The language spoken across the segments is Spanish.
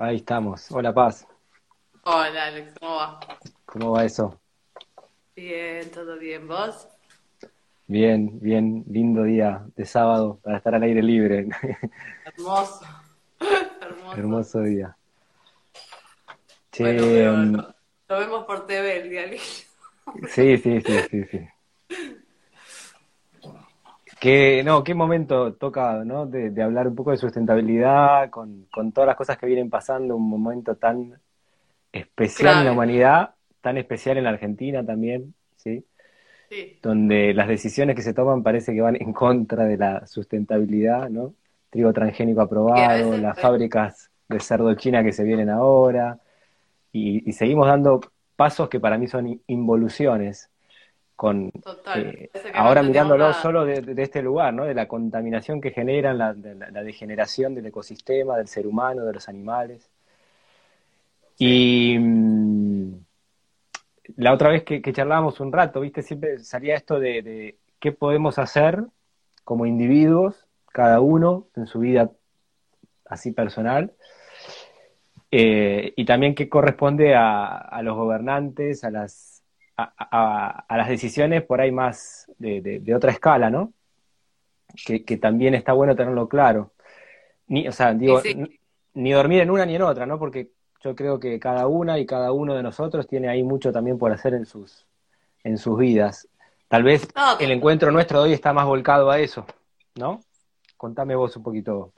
Ahí estamos. Hola, Paz. Hola, Alex, ¿cómo va? ¿Cómo va eso? Bien, todo bien. ¿Vos? Bien, bien. Lindo día de sábado para estar al aire libre. Hermoso. Hermoso. Hermoso día. Che, Bueno, pero lo, lo vemos por TV el día libre. sí, sí, sí, sí, sí. Qué, no, qué momento toca, ¿no? De, de hablar un poco de sustentabilidad con, con todas las cosas que vienen pasando, un momento tan especial en la humanidad, tan especial en la Argentina también, ¿sí? Sí, donde las decisiones que se toman parece que van en contra de la sustentabilidad, ¿no? Trigo transgénico aprobado, las fábricas de cerdo china que se vienen ahora, y, y seguimos dando pasos que para mí son in- involuciones, con total. eh, ahora mirándolo nada. solo de, de este lugar, ¿no? De la contaminación que generan, la, de la- la degeneración del ecosistema, del ser humano, de los animales. Y mm, la otra vez que, que charlábamos un rato, ¿viste? Siempre salía esto de, de qué podemos hacer como individuos, cada uno en su vida así personal, eh, y también qué corresponde a, a los gobernantes, a las, a, a- a las decisiones por ahí más de, de- de otra escala, ¿no? Que, que también está bueno tenerlo claro. Ni, o sea, digo, sí, ni dormir en una ni en otra, ¿no? Porque yo creo que cada una y cada uno de nosotros tiene ahí mucho también por hacer en sus, en sus vidas. Tal vez no, el encuentro nuestro de hoy está más volcado a eso, ¿no? Contame vos un poquito.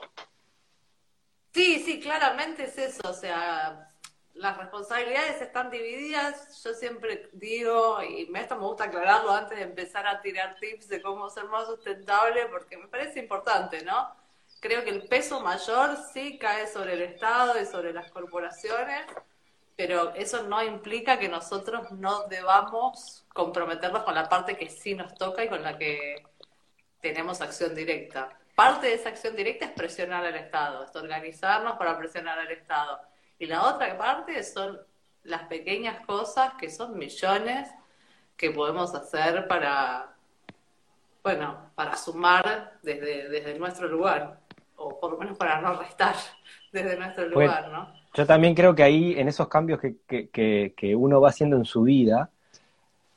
sí, sí, claramente es eso. O sea, las responsabilidades están divididas. Yo siempre digo, y esto me gusta aclararlo antes de empezar a tirar tips de cómo ser más sustentable, porque me parece importante, ¿no? Creo que el peso mayor sí cae sobre el Estado y sobre las corporaciones, pero eso no implica que nosotros no debamos comprometernos con la parte que sí nos toca y con la que tenemos acción directa. Parte de esa acción directa es presionar al Estado, es organizarnos para presionar al Estado. Y la otra parte son las pequeñas cosas que son millones que podemos hacer para, bueno, para sumar desde, desde nuestro lugar, o por lo menos para no restar desde nuestro Pues lugar, ¿no? yo también creo que ahí, en esos cambios que, que, que, que uno va haciendo en su vida,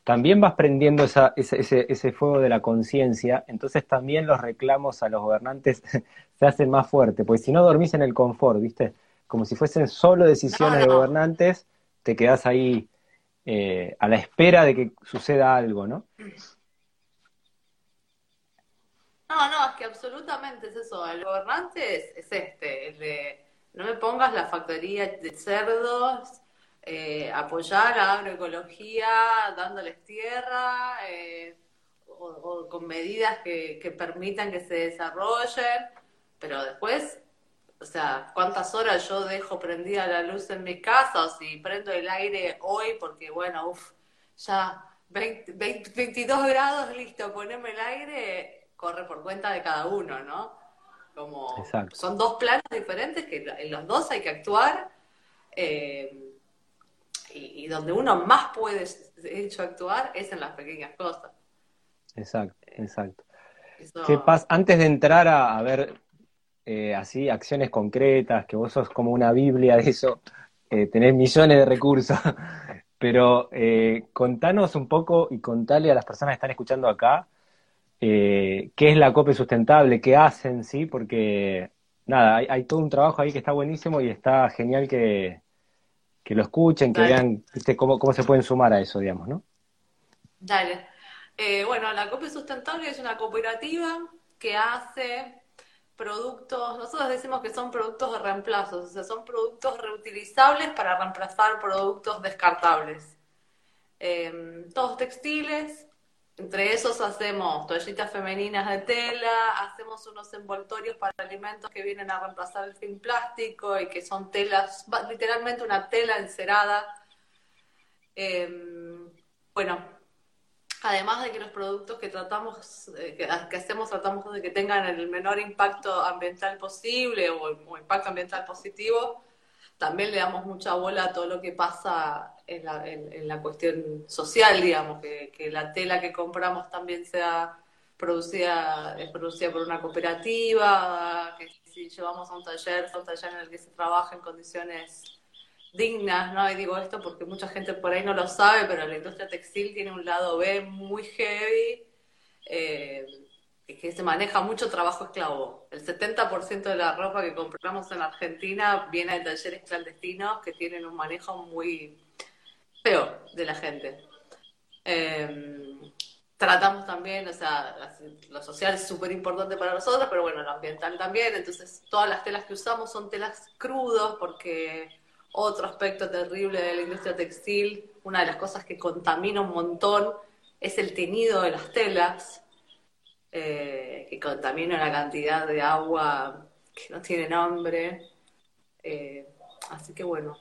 también vas prendiendo esa, ese, ese, ese fuego de la conciencia, entonces también los reclamos a los gobernantes se hacen más fuertes, porque si no dormís en el confort, ¿viste? Como si fuesen solo No, decisiones de gobernantes, te quedás ahí eh, a la espera de que suceda algo, ¿no? No, no, es que absolutamente es eso. El gobernante es, es este, el de no me pongas la factoría de cerdos, eh, apoyar la agroecología dándoles tierra, eh, o, o con medidas que, que permitan que se desarrollen, pero después, o sea, ¿cuántas horas yo dejo prendida la luz en mi casa o si prendo el aire hoy porque, bueno, uff, ya 20, 20, 22 grados, listo, poneme el aire, corre por cuenta de cada uno, ¿no? Como Exacto. son dos planos diferentes que en los dos hay que actuar eh, y, y donde uno más puede, de hecho, actuar es en las pequeñas cosas. Exacto, exacto. Eso, Che, Paz, antes de entrar a, a ver eh, así acciones concretas, que vos sos como una Biblia de eso, eh, tenés millones de recursos, pero eh, contanos un poco y contale a las personas que están escuchando acá qué es la COPE sustentable, qué hacen, ¿sí? Porque nada, hay, hay todo un trabajo ahí que está buenísimo y está genial que, que lo escuchen, que dale. vean, viste, cómo, cómo se pueden sumar a eso, digamos, ¿no? Dale. Bueno, la Cope Sustentable es una cooperativa que hace productos, nosotros decimos que son productos de reemplazo, o sea, son productos reutilizables para reemplazar productos descartables. Eh, todos textiles, entre esos hacemos toallitas femeninas de tela, hacemos unos envoltorios para alimentos que vienen a reemplazar el film plástico y que son telas, literalmente una tela encerada. Eh, bueno, además de que los productos que tratamos, eh, que, que hacemos, tratamos de que tengan el menor impacto ambiental posible o, impacto ambiental positivo, también le damos mucha bola a todo lo que pasa en la, en, la cuestión social, digamos, que, la tela que compramos también sea producida, es producida por una cooperativa, que si llevamos a un taller, a un taller en el que se trabaja en condiciones dignas, ¿no? Y digo esto porque mucha gente por ahí no lo sabe, pero la industria textil tiene un lado B muy heavy, eh, que se maneja mucho trabajo esclavo. El 70% de la ropa que compramos en Argentina viene de talleres clandestinos que tienen un manejo muy feo de la gente. Eh, tratamos también, o sea, lo social es súper importante para nosotros, pero bueno, lo ambiental también. Entonces, todas las telas que usamos son telas crudos porque otro aspecto terrible de la industria textil, una de las cosas que contamina un montón es el teñido de las telas, eh, que contamina una cantidad de agua que no tiene nombre. Eh, así que bueno,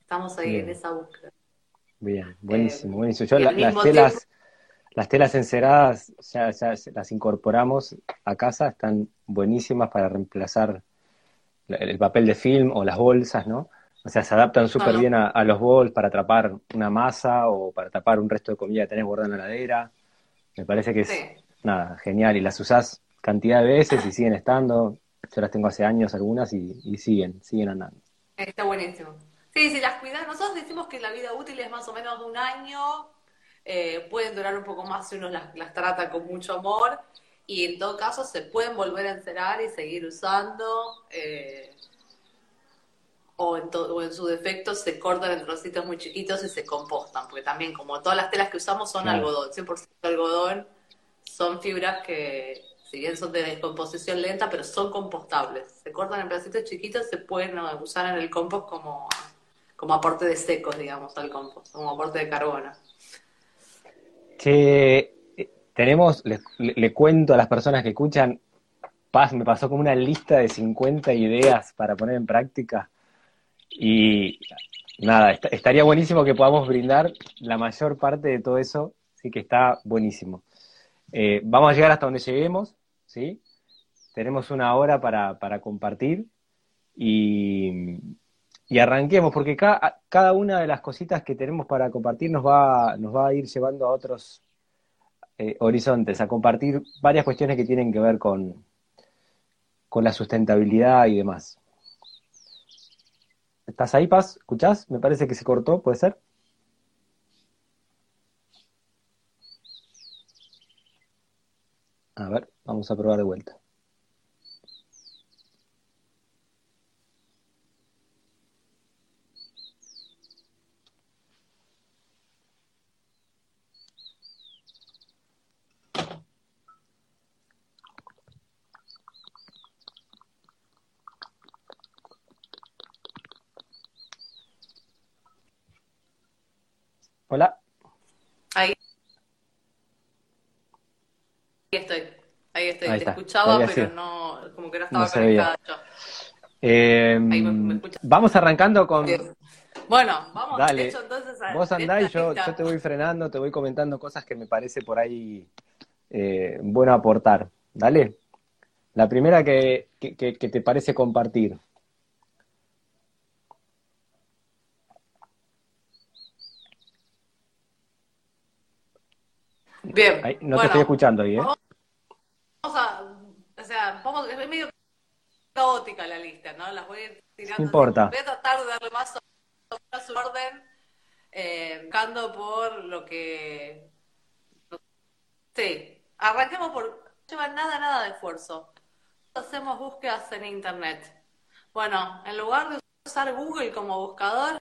estamos ahí en esa búsqueda. Bien, buenísimo, eh, buenísimo. Yo las telas, las telas enceradas ya, ya, las incorporamos a casa, están buenísimas para reemplazar el papel de film o las bolsas, ¿no? O sea, se adaptan súper bien a, los bols para atrapar una masa o para tapar un resto de comida que tenés guardada en la heladera. Me parece que es, nada, genial. Y las usás cantidad de veces y siguen estando. Yo las tengo hace años algunas y, siguen, siguen andando. Está buenísimo. Sí, si las cuidas, nosotros decimos que la vida útil es más o menos de un año. Eh, pueden durar un poco más si uno las, las trata con mucho amor. Y en todo caso se pueden volver a encerar y seguir usando. Eh, o en, o en su defecto se cortan en trocitos muy chiquitos y se compostan, porque también como todas las telas que usamos son algodón, 100% algodón, son fibras que si bien son de descomposición lenta, pero son compostables. Se cortan en pedacitos chiquitos, se pueden usar en el compost como, como aporte de secos, digamos, al compost, como aporte de carbono. Que eh, tenemos, le, le cuento a las personas que escuchan, Paz, me pasó como una lista de 50 ideas para poner en práctica y nada, estaría buenísimo que podamos brindar la mayor parte de todo eso, sí que está buenísimo. Eh, vamos a llegar hasta donde lleguemos, ¿sí? Tenemos una hora para, compartir y, arranquemos, porque cada una de las cositas que tenemos para compartir nos va, nos va a ir llevando a otros eh, horizontes, a compartir varias cuestiones que tienen que ver con, con la sustentabilidad y demás. ¿Estás ahí, Paz? ¿Escuchás? Me parece que se cortó, ¿puede ser? A ver, vamos a probar de vuelta. Hola. Ahí. estoy. Ahí estoy. Te escuchaba, pero no, como que no estaba conectada yo. Em, vamos arrancando con. Bueno, vamos. Dale. Hecho, entonces, a... Vos andá y yo, yo, te voy frenando, te voy comentando cosas que me parece por ahí eh, bueno aportar. Dale. La primera que, que, que te parece compartir. Bien. no te estoy escuchando ahí, ¿eh? Vamos a, o sea, vamos, es medio caótica la lista, ¿no? Las voy a ir tirando. No importa. Voy a tratar de darle más a su orden, eh, buscando por lo que... Sí, arranquemos por... No lleva nada, nada de esfuerzo. Hacemos búsquedas en Internet. Bueno, en lugar de usar Google como buscador,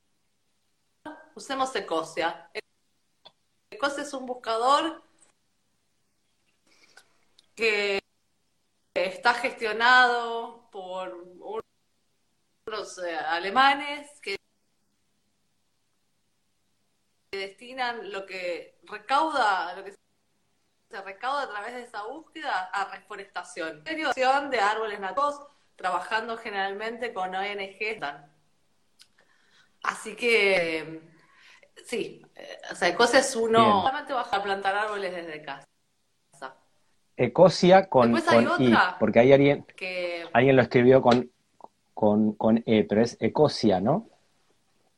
usemos Ecosia. Ecosia es un buscador que está gestionado por unos eh, alemanes que destinan lo que recauda, lo que se recauda a través de esa búsqueda a reforestación. de árboles nativos, trabajando generalmente con ONG. Así que, sí, eh, o sea, cosa es uno, solamente baja a plantar árboles desde casa. Ecosia con, I, porque hay alguien, alguien lo escribió con, con, con E, pero es Ecosia, ¿no?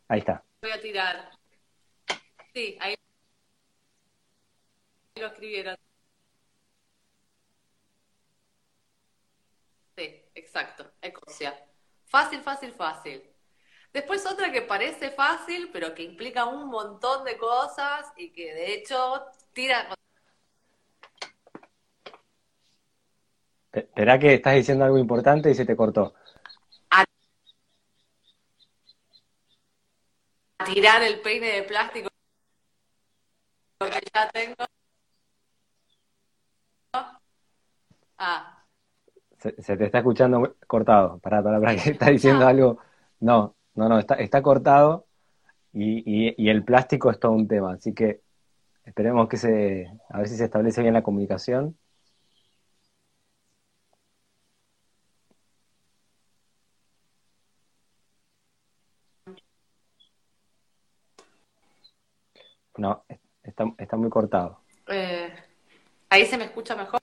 Ahí está. Voy a tirar. Sí, ahí lo escribieron. Sí. exacto, ecosia. Fácil, fácil, fácil. Después otra que parece fácil, pero que implica un montón de cosas y que de hecho tira... Espera que estás diciendo algo importante y se te cortó. A tirar el peine de plástico que ya tengo. Ah. Se, te está escuchando cortado. Pará, pará, pará, que está diciendo algo. No, no, no, está, está cortado y, y, el plástico es todo un tema. Así que esperemos que se, a ver si se establece bien la comunicación. No, está, está muy cortado. Eh, ¿Ahí se me escucha mejor?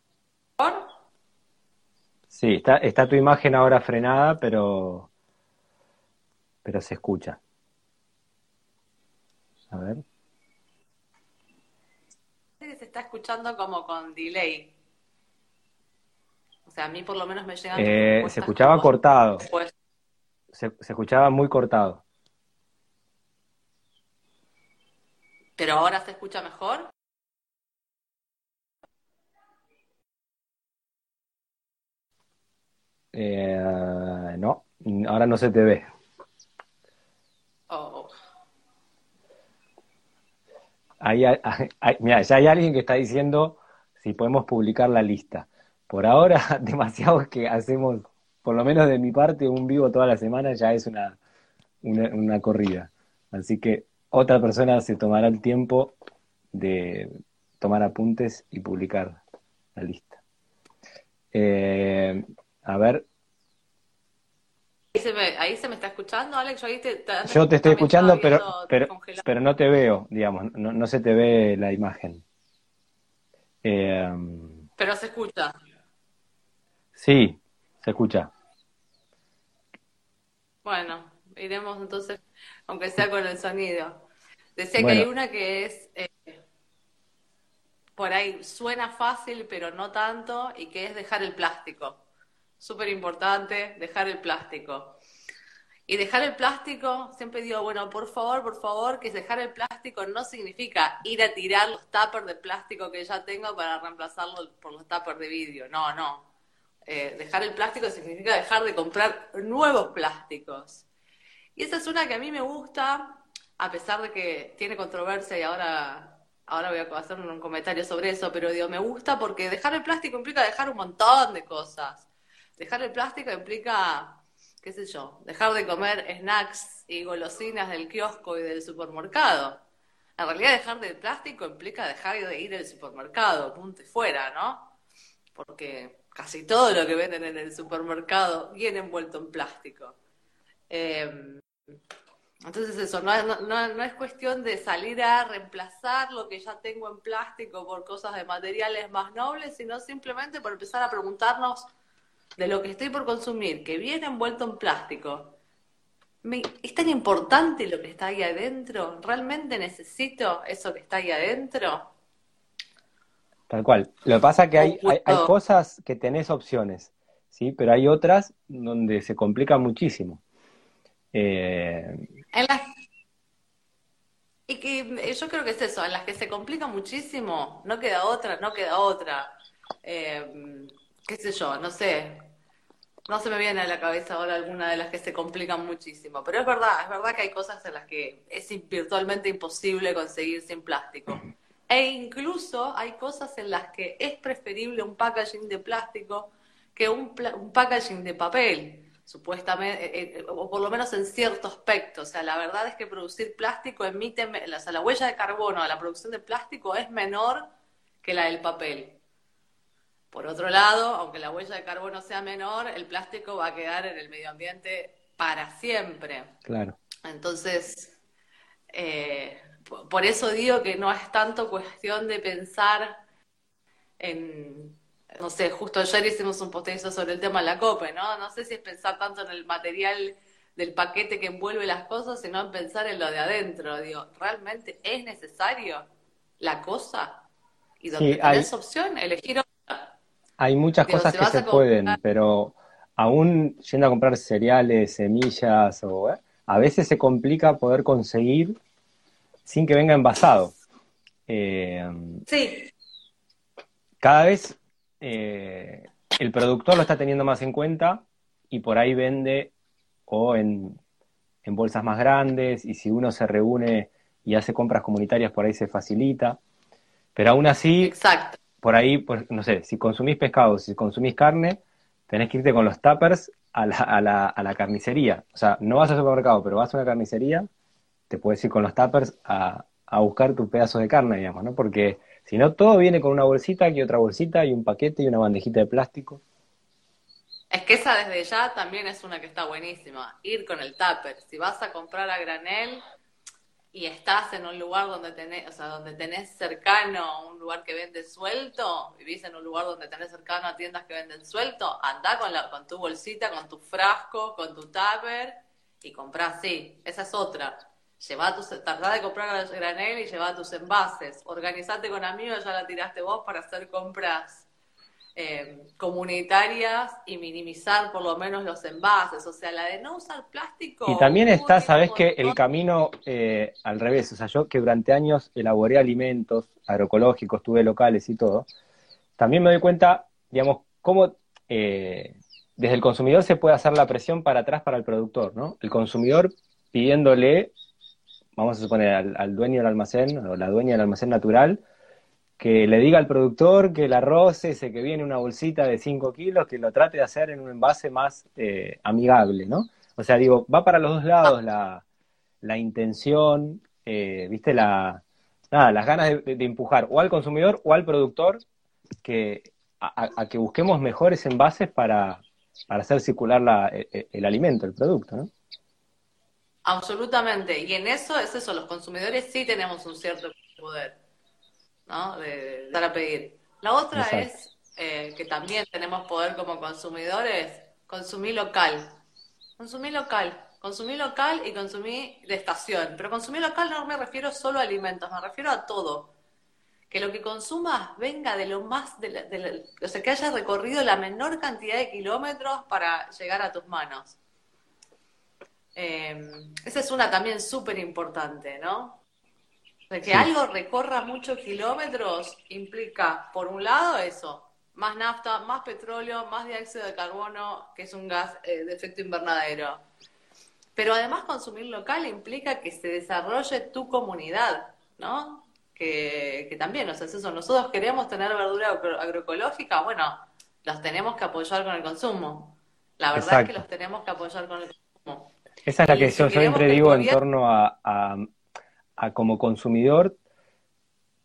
Sí, está, está tu imagen ahora frenada, pero, pero se escucha. A ver. Se está escuchando como con delay. O sea, a mí por lo menos me llega. Eh, se escuchaba cortado. Se, se escuchaba muy cortado. ¿Pero ahora se escucha mejor? Eh, no, ahora no se te ve. Oh. mira, ya hay alguien que está diciendo si podemos publicar la lista. Por ahora, demasiado que hacemos, por lo menos de mi parte, un vivo toda la semana ya es una, una, corrida. Así que otra persona se tomará el tiempo de tomar apuntes y publicar la lista. Eh, a ver. Ahí se me, está escuchando, Alex. Yo, te, estoy escuchando, pero, pero, no te veo, digamos, no, se te ve la imagen. Eh, pero se escucha. Sí, se escucha. Bueno, iremos entonces, aunque sea con el sonido. Decía que hay una que es, eh, por ahí suena fácil, pero no tanto, y que es dejar el plástico súper importante, dejar el plástico. Y dejar el plástico, siempre digo, bueno, por favor, por favor, que dejar el plástico no significa ir a tirar los tuppers de plástico que ya tengo para reemplazarlo por los tuppers de vidrio. No, no. Eh, dejar el plástico significa dejar de comprar nuevos plásticos. Y esa es una que a mí me gusta, a pesar de que tiene controversia y ahora, ahora voy a hacer un comentario sobre eso, pero digo, me gusta porque dejar el plástico implica dejar un montón de cosas Dejar el plástico implica, qué sé yo, dejar de comer snacks y golosinas del kiosco y del supermercado. En realidad dejar del plástico implica dejar de ir al supermercado, punto y fuera, ¿no? Porque casi todo lo que venden en el supermercado viene envuelto en plástico. Em, entonces eso, no, no, no, es cuestión de salir a reemplazar lo que ya tengo en plástico por cosas de materiales más nobles, sino simplemente por empezar a preguntarnos de lo que estoy por consumir, que viene envuelto en plástico, ¿es tan importante lo que está ahí adentro? ¿Realmente necesito eso que está ahí adentro? Tal cual. Lo que pasa es que hay, hay, cosas que tenés opciones, ¿sí? Pero hay otras donde se complica muchísimo. Eh, en las... Y que yo creo que es eso, en las que se complica muchísimo, no queda otra, no queda otra. Eh, qué sé yo, no sé. No se me viene a la cabeza ahora alguna de las que se complican muchísimo, pero es verdad, es verdad que hay cosas en las que es virtualmente imposible conseguir sin plástico. E incluso hay cosas en las que es preferible un packaging de plástico que un, un packaging de papel, supuestamente, eh, eh, o por lo menos en cierto aspecto. O sea, la verdad es que producir plástico emite, o sea, la huella de carbono de la producción de plástico es menor que la del papel. Por otro lado, aunque la huella de carbono sea menor, el plástico va a quedar en el medio ambiente para siempre. Claro. Entonces, eh, por eso digo que no es tanto cuestión de pensar en, no sé, justo ayer hicimos un posteo sobre el tema de la COPE, ¿no? No sé si es pensar tanto en el material del paquete que envuelve las cosas, sino en pensar en lo de adentro. Digo, ¿realmente es necesario la cosa? Y donde sí, tenés opción, elegir hay muchas cosas que se pueden, pero aún yendo a comprar cereales, semillas, o, ¿eh? a veces se complica poder conseguir sin que venga envasado. Eh, sí. Cada vez eh, el productor lo está teniendo más en cuenta y por ahí vende o en, en bolsas más grandes y si uno se reúne y hace compras comunitarias por ahí se facilita. Pero aún así, Exacto. por ahí, no sé, si consumís pescado, si consumís carne, tenés que irte con los tuppers a la, a la, a la carnicería. O sea, no vas al supermercado, pero vas a una carnicería, te puedes ir con los tuppers a, a buscar tu pedazo de carne, digamos, ¿no? Porque si no, todo viene con una bolsita, aquí otra bolsita, y un paquete y una bandejita de plástico. Es que esa desde ya también es una que está buenísima. Ir con el tupper. Si vas a comprar a granel, y estás en un lugar donde tenés, o sea, donde tenés cercano un lugar que vende suelto, vivís en un lugar donde tenés cercano a tiendas que venden suelto, anda con, la, con tu bolsita, con tu frasco, con tu tupper y comprá así. Esa es otra. Lleva tus, tardá de comprar granel y lleva tus envases. Organizate con amigos, ya la tiraste vos para hacer compras eh, comunitarias y minimizar por lo menos los envases, o sea, la de no usar plástico. Y también está, sabes que el camino eh, al revés, o sea, yo que durante años elaboré alimentos agroecológicos, tuve locales y todo, también me doy cuenta, digamos, cómo eh, desde el consumidor se puede hacer la presión para atrás para el productor, ¿no? El consumidor pidiéndole, vamos a suponer, al, dueño del almacén o la dueña del almacén natural, que le diga al productor que el arroz ese que viene en una bolsita de 5 kilos, que lo trate de hacer en un envase más eh, amigable, ¿no? O sea, digo, va para los dos lados la, la intención, eh, viste, la, nada, las ganas de, empujar o al consumidor o al productor que, a, que busquemos mejores envases para, para hacer circular la, el, el, alimento, el producto, ¿no? Absolutamente. Y en eso es eso, los consumidores sí tenemos un cierto poder. ¿no? De, dar a pedir. La otra Exacto. es eh, que también tenemos poder como consumidores, consumir local. Consumir local. Consumir local y consumir de estación. Pero consumir local no me refiero solo a alimentos, me refiero a todo. Que lo que consumas venga de lo más, de la, de la, o sea, que haya recorrido la menor cantidad de kilómetros para llegar a tus manos. Eh, esa es una también súper importante, ¿no? De que sí. algo recorra muchos kilómetros implica, por un lado, eso, más nafta, más petróleo, más dióxido de carbono, que es un gas eh, de efecto invernadero. Pero además consumir local implica que se desarrolle tu comunidad, ¿no? Que, que también, o sea, es eso, nosotros queremos tener verdura agro agroecológica, bueno, los tenemos que apoyar con el consumo. La verdad Exacto. es que los tenemos que apoyar con el consumo. Esa es la que yo si siempre digo en torno a, a a como consumidor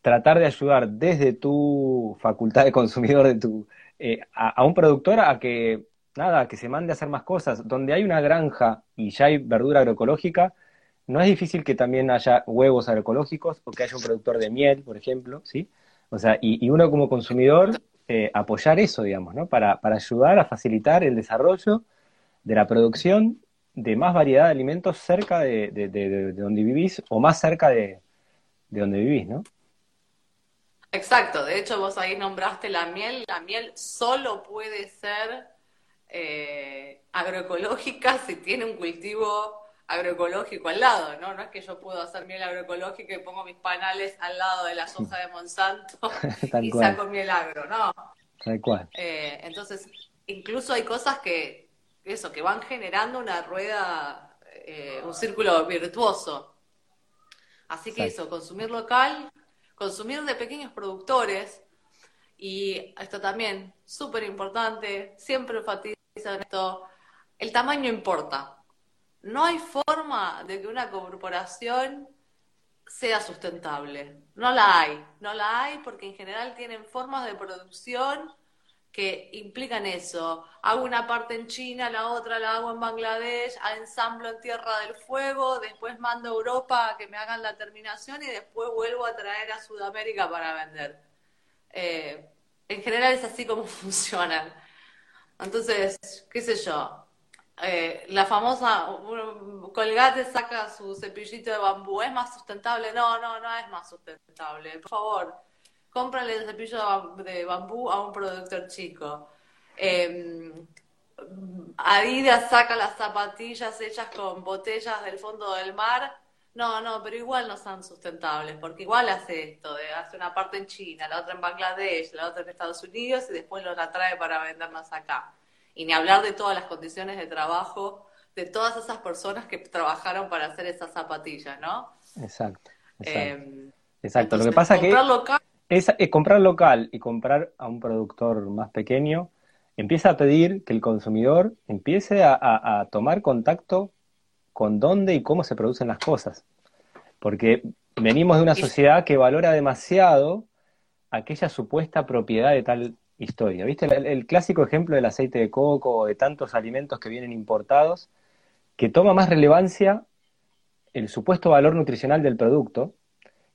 tratar de ayudar desde tu facultad de consumidor, de tu, eh, a, a, un productor a que, nada, que se mande a hacer más cosas. Donde hay una granja y ya hay verdura agroecológica, no es difícil que también haya huevos agroecológicos o que haya un productor de miel, por ejemplo, ¿sí? O sea, y, y uno como consumidor eh, apoyar eso, digamos, ¿no? Para, para ayudar a facilitar el desarrollo de la producción de más variedad de alimentos cerca de, de, de, de donde vivís o más cerca de, donde vivís, ¿no? Exacto, de hecho vos ahí nombraste la miel, la miel solo puede ser eh, agroecológica si tiene un cultivo agroecológico al lado, ¿no? No es que yo puedo hacer miel agroecológica y pongo mis panales al lado de la soja de Monsanto y cual. saco miel agro, ¿no? Tal cual. Eh, entonces, incluso hay cosas que eso, que van generando una rueda, eh, un círculo virtuoso. Así que eso, consumir local, consumir de pequeños productores, y esto también, súper importante, siempre enfatizan esto, el tamaño importa. No hay forma de que una corporación sea sustentable. No la hay. No la hay porque en general tienen formas de producción que implican eso. Hago una parte en China, la otra la hago en Bangladesh, ensamblo en Tierra del Fuego, después mando a Europa a que me hagan la terminación y después vuelvo a traer a Sudamérica para vender. Eh, en general es así como funcionan. Entonces, qué sé yo, eh, la famosa Colgate saca su cepillito de bambú, ¿es más sustentable? No, no, no es más sustentable. Por favor, cómprale el cepillo de bambú a un productor chico. Eh, Adidas saca las zapatillas hechas con botellas del fondo del mar. No, no, pero igual no son sustentables, porque igual hace esto, hace una parte en China, la otra en Bangladesh, la otra en Estados Unidos y después lo trae para vendernos acá. Y ni hablar de todas las condiciones de trabajo de todas esas personas que trabajaron para hacer esas zapatillas, ¿no? Exacto. Exacto. Eh, lo que pasa que es, es comprar local y comprar a un productor más pequeño empieza a pedir que el consumidor empiece a, tomar contacto con dónde y cómo se producen las cosas. Porque venimos de una sociedad que valora demasiado aquella supuesta propiedad de tal historia. ¿Viste? El, clásico ejemplo del aceite de coco o de tantos alimentos que vienen importados, que toma más relevancia el supuesto valor nutricional del producto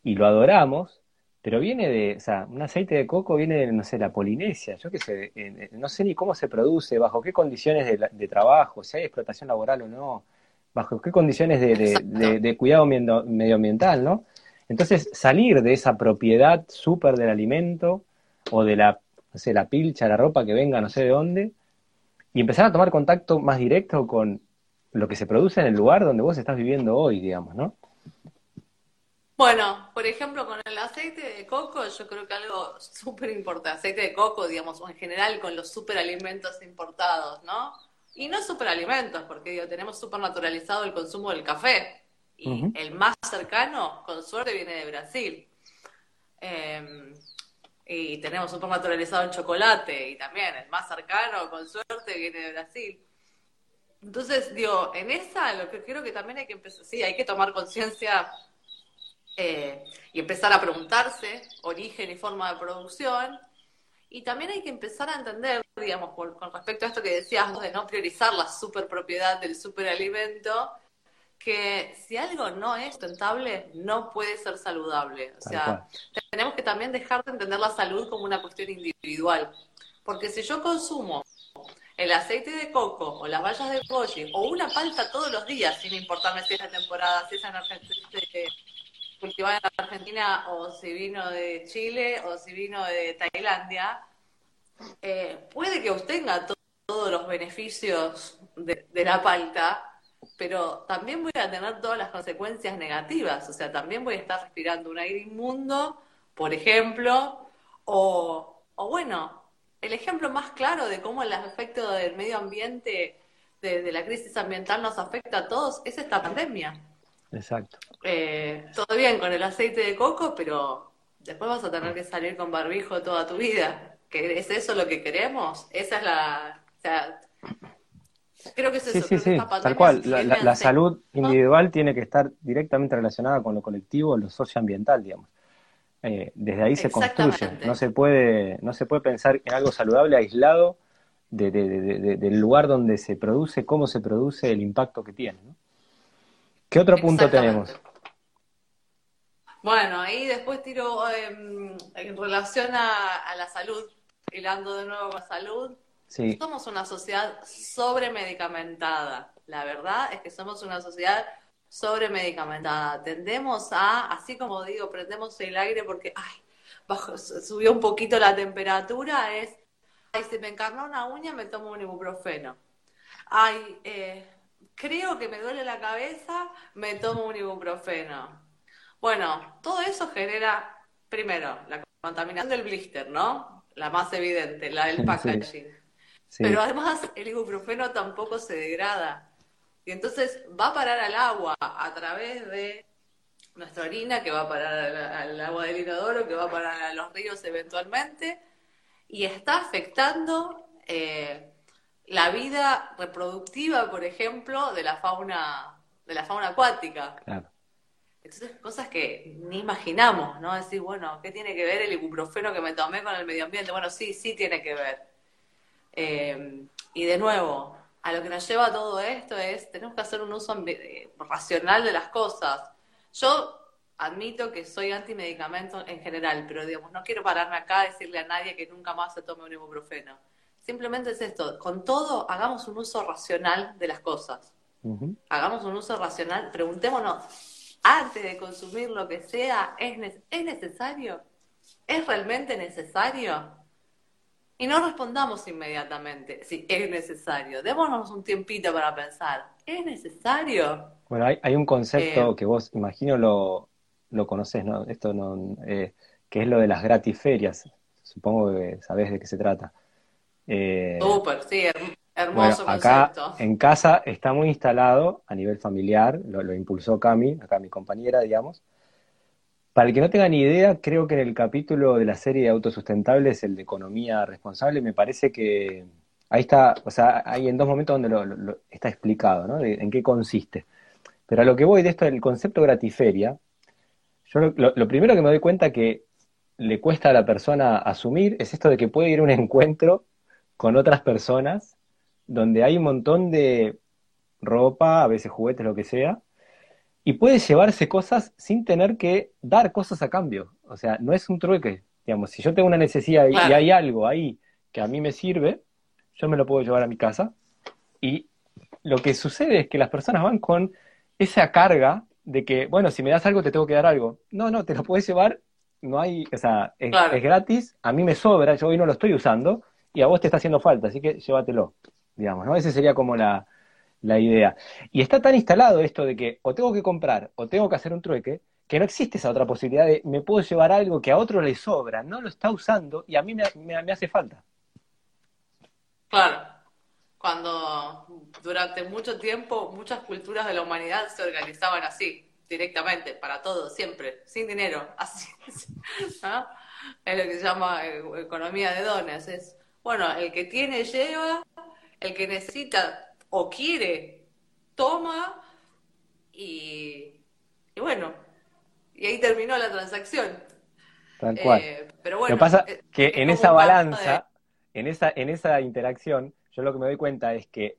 y lo adoramos pero viene de, o sea, un aceite de coco viene de, no sé, la Polinesia, yo qué sé, no sé ni cómo se produce, bajo qué condiciones de, trabajo, si hay explotación laboral o no, bajo qué condiciones de, cuidado medioambiental, ¿no? Entonces, salir de esa propiedad súper del alimento o de la, no sé, la pilcha, la ropa que venga no sé de dónde, y empezar a tomar contacto más directo con lo que se produce en el lugar donde vos estás viviendo hoy, digamos, ¿no? Bueno, por ejemplo, con el aceite de coco, yo creo que algo súper importante, aceite de coco, digamos, en general con los superalimentos importados, ¿no? Y no superalimentos, porque digo, tenemos supernaturalizado el consumo del café. Y el más cercano, con suerte, viene de Brasil. Em, y tenemos supernaturalizado el chocolate, y también el más cercano, con suerte, viene de Brasil. Entonces, digo, en esa lo que creo que también hay que empezar, sí, hay que tomar conciencia eh, y empezar a preguntarse origen y forma de producción. Y también hay que empezar a entender, digamos, con respecto a esto que decías de no priorizar la superpropiedad del superalimento, que si algo no es sustentable, no puede ser saludable. O sea, tenemos que también dejar de entender la salud como una cuestión individual. Porque si yo consumo el aceite de coco o las bayas de goji o una palta todos los días, sin importarme si es de temporada, si es en Argentina, cultivada en Argentina o si vino de Chile o si vino de Tailandia, eh, puede que obtenga todos los beneficios de, la palta, pero también voy a tener todas las consecuencias negativas. O sea, también voy a estar respirando un aire inmundo, por ejemplo, o, bueno, el ejemplo más claro de cómo el efecto del medio ambiente, de la crisis ambiental nos afecta a todos, es esta pandemia. Exacto. Eh, todo bien con el aceite de coco, pero después vas a tener que salir con barbijo toda tu vida. ¿Que ¿Es eso lo que queremos? Esa es la... O sea, creo que es eso. Sí, sí, sí, tal cual. La, salud individual tiene que estar directamente relacionada con lo colectivo, lo socioambiental, digamos. Eh, desde ahí se construye. No se puede, no se puede pensar en algo saludable aislado del lugar donde se produce, cómo se produce, el impacto que tiene. ¿no? ¿Qué otro punto tenemos? Bueno, ahí después tiro em, en relación a, la salud, hilando de nuevo con la salud. Sí. Somos una sociedad sobremedicamentada. La verdad es que somos una sociedad sobremedicamentada. Tendemos a, así como digo, prendemos el aire porque, ay, bajo, subió un poquito la temperatura, es, ay, se me encarnó una uña, me tomo un ibuprofeno. Ay, eh, creo que me duele la cabeza, me tomo un ibuprofeno. Bueno, todo eso genera, primero, la contaminación del blister, ¿no? La más evidente, la del packaging. Pero además el ibuprofeno tampoco se degrada. Y entonces va a parar al agua a través de nuestra orina, que va a parar al, agua del inodoro, que va a parar a los ríos eventualmente, y está afectando eh, la vida reproductiva, por ejemplo, de la fauna, de la fauna acuática. Claro. Entonces, cosas que ni imaginamos, ¿no? Decir, bueno, ¿qué tiene que ver el ibuprofeno que me tomé con el medio ambiente? Bueno, sí, sí tiene que ver. Eh, y de nuevo, a lo que nos lleva todo esto es, tenemos que hacer un uso eh, racional de las cosas. Yo admito que soy antimedicamento en general, pero digamos, no quiero pararme acá a decirle a nadie que nunca más se tome un ibuprofeno Simplemente es esto, con todo hagamos un uso racional de las cosas. Hagamos un uso racional, preguntémonos, antes de consumir lo que sea, ¿es, ¿es necesario? ¿Es realmente necesario? Y no respondamos inmediatamente si es necesario. Démonos un tiempito para pensar. ¿Es necesario? Bueno, hay, un concepto eh, que vos, imagino, lo, lo conocés, ¿no? Esto no, eh, que es lo de las gratiferias. Supongo que sabés de qué se trata. Eh, Súper, sí, hermoso acá en casa está muy instalado a nivel familiar, lo, lo, impulsó Cami, acá mi compañera, digamos. Para el que no tenga ni idea, creo que en el capítulo de la serie de autosustentables, el de economía responsable, me parece que ahí está, o sea, hay en dos momentos donde lo, está explicado, ¿no? en qué consiste. Pero a lo que voy de esto, el concepto gratiferia, yo lo, primero que me doy cuenta que le cuesta a la persona asumir es esto de que puede ir a un encuentro con otras personas donde hay un montón de ropa, a veces juguetes, lo que sea, y puede llevarse cosas sin tener que dar cosas a cambio. O sea, no es un trueque. Digamos, si yo tengo una necesidad y hay algo ahí que a mí me sirve, yo me lo puedo llevar a mi casa. Y lo que sucede es que las personas van con esa carga de que, bueno, si me das algo, te tengo que dar algo. No, no, te lo puedes llevar, no hay, o sea, es, gratis, a mí me sobra, yo hoy no lo estoy usando, y a vos te está haciendo falta, así que llévatelo, digamos, ¿no? Esa sería como la, la idea. Y está tan instalado esto de que o tengo que comprar o tengo que hacer un trueque, que no existe esa otra posibilidad de me puedo llevar algo que a otro le sobra, no lo está usando y a mí me, me hace falta. Claro cuando durante mucho tiempo muchas culturas de la humanidad se organizaban así, directamente, para todo, siempre, sin dinero, así. Es lo que se llama eh, economía de dones. Es, bueno, el que tiene lleva, el que necesita o quiere, toma y, y bueno, y ahí terminó la transacción. Tal cual. Eh, pero bueno, lo que pasa es que en esa balanza, en, esa, en esa interacción, yo lo que me doy cuenta es que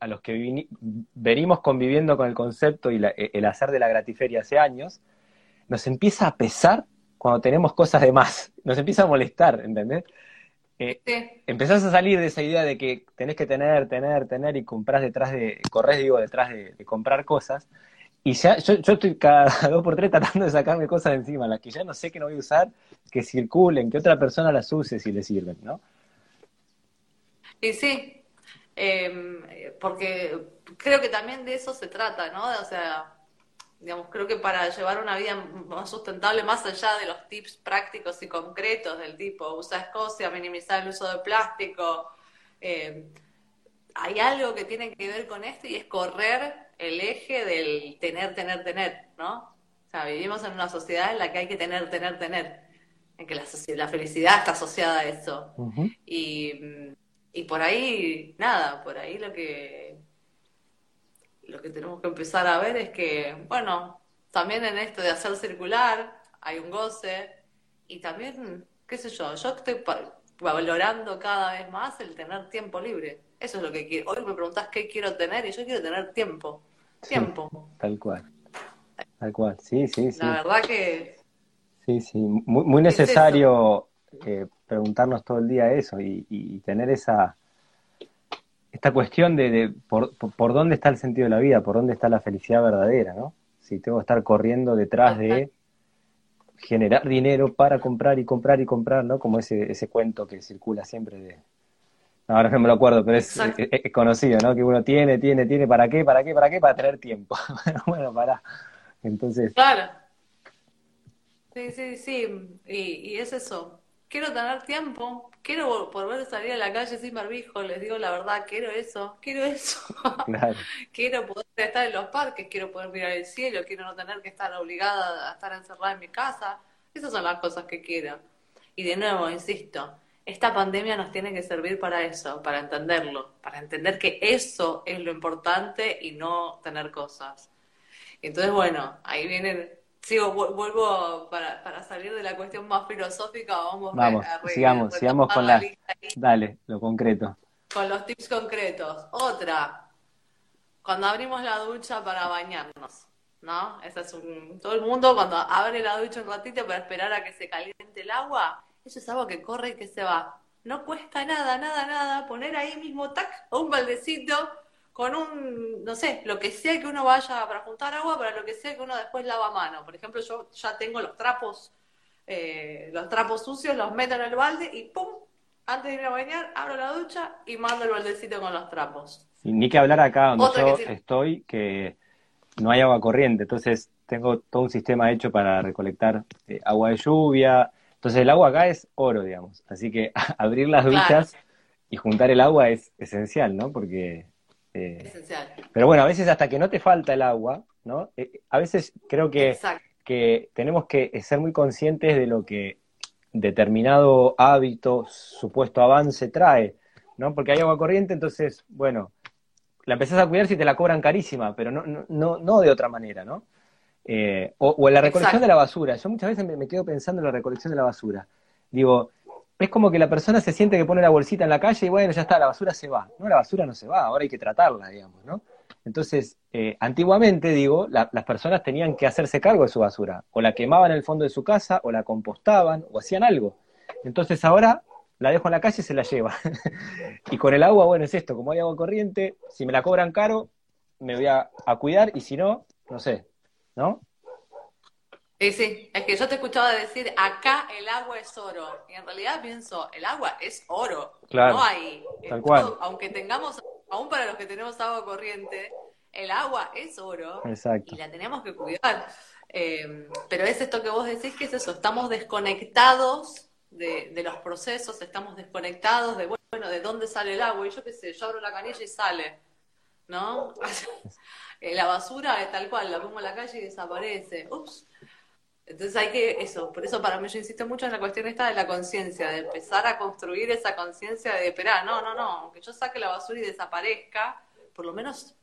a los que venimos conviviendo con el concepto y e, el hacer de la gratiferia hace años, nos empieza a pesar cuando tenemos cosas de más, nos empieza a molestar, ¿entendés? Eh, Empezás a salir de esa idea de que tenés que tener, tener, tener y compras detrás de, corres, digo, detrás de, comprar cosas. Y ya, yo, yo, estoy cada dos por tres tratando de sacarme cosas de encima, las que ya no sé que no voy a usar, que circulen, que otra persona las use si le sirven, ¿no? Y sí, em, porque creo que también de eso se trata, ¿no? O sea, digamos, creo que para llevar una vida más sustentable, más allá de los tips prácticos y concretos del tipo, usa Escocia, minimizar el uso de plástico, em, hay algo que tiene que ver con esto y es correr el eje del tener, tener, tener, ¿no? O sea, vivimos en una sociedad en la que hay que tener, tener, tener, en que la, la felicidad está asociada a eso. Y y por ahí, nada, por ahí lo que, lo que tenemos que empezar a ver es que, bueno, también en esto de hacer circular hay un goce y también, qué sé yo, yo estoy valorando cada vez más el tener tiempo libre. Eso es lo que quiero. Hoy me preguntás qué quiero tener y yo quiero tener tiempo. Tiempo. tal cual. Tal cual, sí, sí, sí. La verdad que... Sí, sí, muy, muy necesario eh, preguntarnos todo el día eso y, tener esa esta cuestión de, por, por, dónde está el sentido de la vida, por dónde está la felicidad verdadera, ¿no? Si tengo que estar corriendo detrás de generar dinero para comprar y comprar y comprar, ¿no? Como ese, ese cuento que circula siempre de... Ahora no me lo acuerdo, pero es, conocido, ¿no? Que uno tiene, tiene, tiene, ¿para qué? ¿Para qué? ¿Para qué? Para tener tiempo. bueno, bueno, para. Entonces... Claro. Sí, sí, sí. Y, y es eso quiero tener tiempo, quiero poder salir a la calle sin barbijo, les digo la verdad, quiero eso, quiero eso. quiero poder estar en los parques, quiero poder mirar el cielo, quiero no tener que estar obligada a estar encerrada en mi casa. Esas son las cosas que quiero. Y de nuevo, insisto, esta pandemia nos tiene que servir para eso, para entenderlo, para entender que eso es lo importante y no tener cosas. Entonces, bueno, ahí vienen sigo, vuelvo para, para salir de la cuestión más filosófica, vamos, vamos a, sigamos, sigamos con la, dale, lo concreto. Con los tips concretos. Otra, cuando abrimos la ducha para bañarnos, ¿no? Ese es un, todo el mundo cuando abre la ducha un ratito para esperar a que se caliente el agua, eso es agua que corre y que se va. No cuesta nada, nada, nada, poner ahí mismo, tac, un baldecito, con un, no sé, lo que sea que uno vaya para juntar agua, para lo que sea que uno después lava a mano. Por ejemplo, yo ya tengo los trapos, eh, los trapos sucios, los meto en el balde y ¡pum! antes de ir a bañar, abro la ducha y mando el baldecito con los trapos. ni que hablar acá donde yo estoy, que no hay agua corriente, entonces tengo todo un sistema hecho para recolectar eh, agua de lluvia. Entonces el agua acá es oro, digamos. Así que abrir las duchas y juntar el agua es esencial, ¿no? Porque... Eh, esencial. Pero bueno, a veces hasta que no te falta el agua, ¿no? Eh, a veces creo que, que tenemos que ser muy conscientes de lo que determinado hábito, supuesto avance trae, ¿no? Porque hay agua corriente, entonces, bueno, la empezás a cuidar si te la cobran carísima, pero no, no, no de otra manera, ¿no? Eh, o, en la recolección de la basura. Yo muchas veces me, quedo pensando en la recolección de la basura. Digo, es como que la persona se siente que pone la bolsita en la calle y bueno, ya está, la basura se va. No, la basura no se va, ahora hay que tratarla, digamos, ¿no? Entonces, eh, antiguamente, digo, las personas tenían que hacerse cargo de su basura. O la quemaban en el fondo de su casa, o la compostaban, o hacían algo. Entonces ahora la dejo en la calle y se la lleva. y con el agua, bueno, es esto, como hay agua corriente, si me la cobran caro, me voy a, cuidar y si no, no sé, ¿no? Sí, sí, es que yo te escuchaba decir, acá el agua es oro. Y en realidad pienso, el agua es oro. Claro, no hay. Tal cual. aunque tengamos, aún para los que tenemos agua corriente, el agua es oro. Exacto. Y la tenemos que cuidar. Eh, pero es esto que vos decís que es eso, estamos desconectados de, los procesos, estamos desconectados de, bueno, de dónde sale el agua. Y yo qué sé, yo abro la canilla y sale, ¿no? Eh, la basura es tal cual, la pongo en la calle y desaparece. Ups. Entonces hay que, eso, por eso para mí yo insisto mucho en la cuestión esta de la conciencia, de empezar a construir esa conciencia de, esperar, no, no, no, aunque yo saque la basura y desaparezca, por lo menos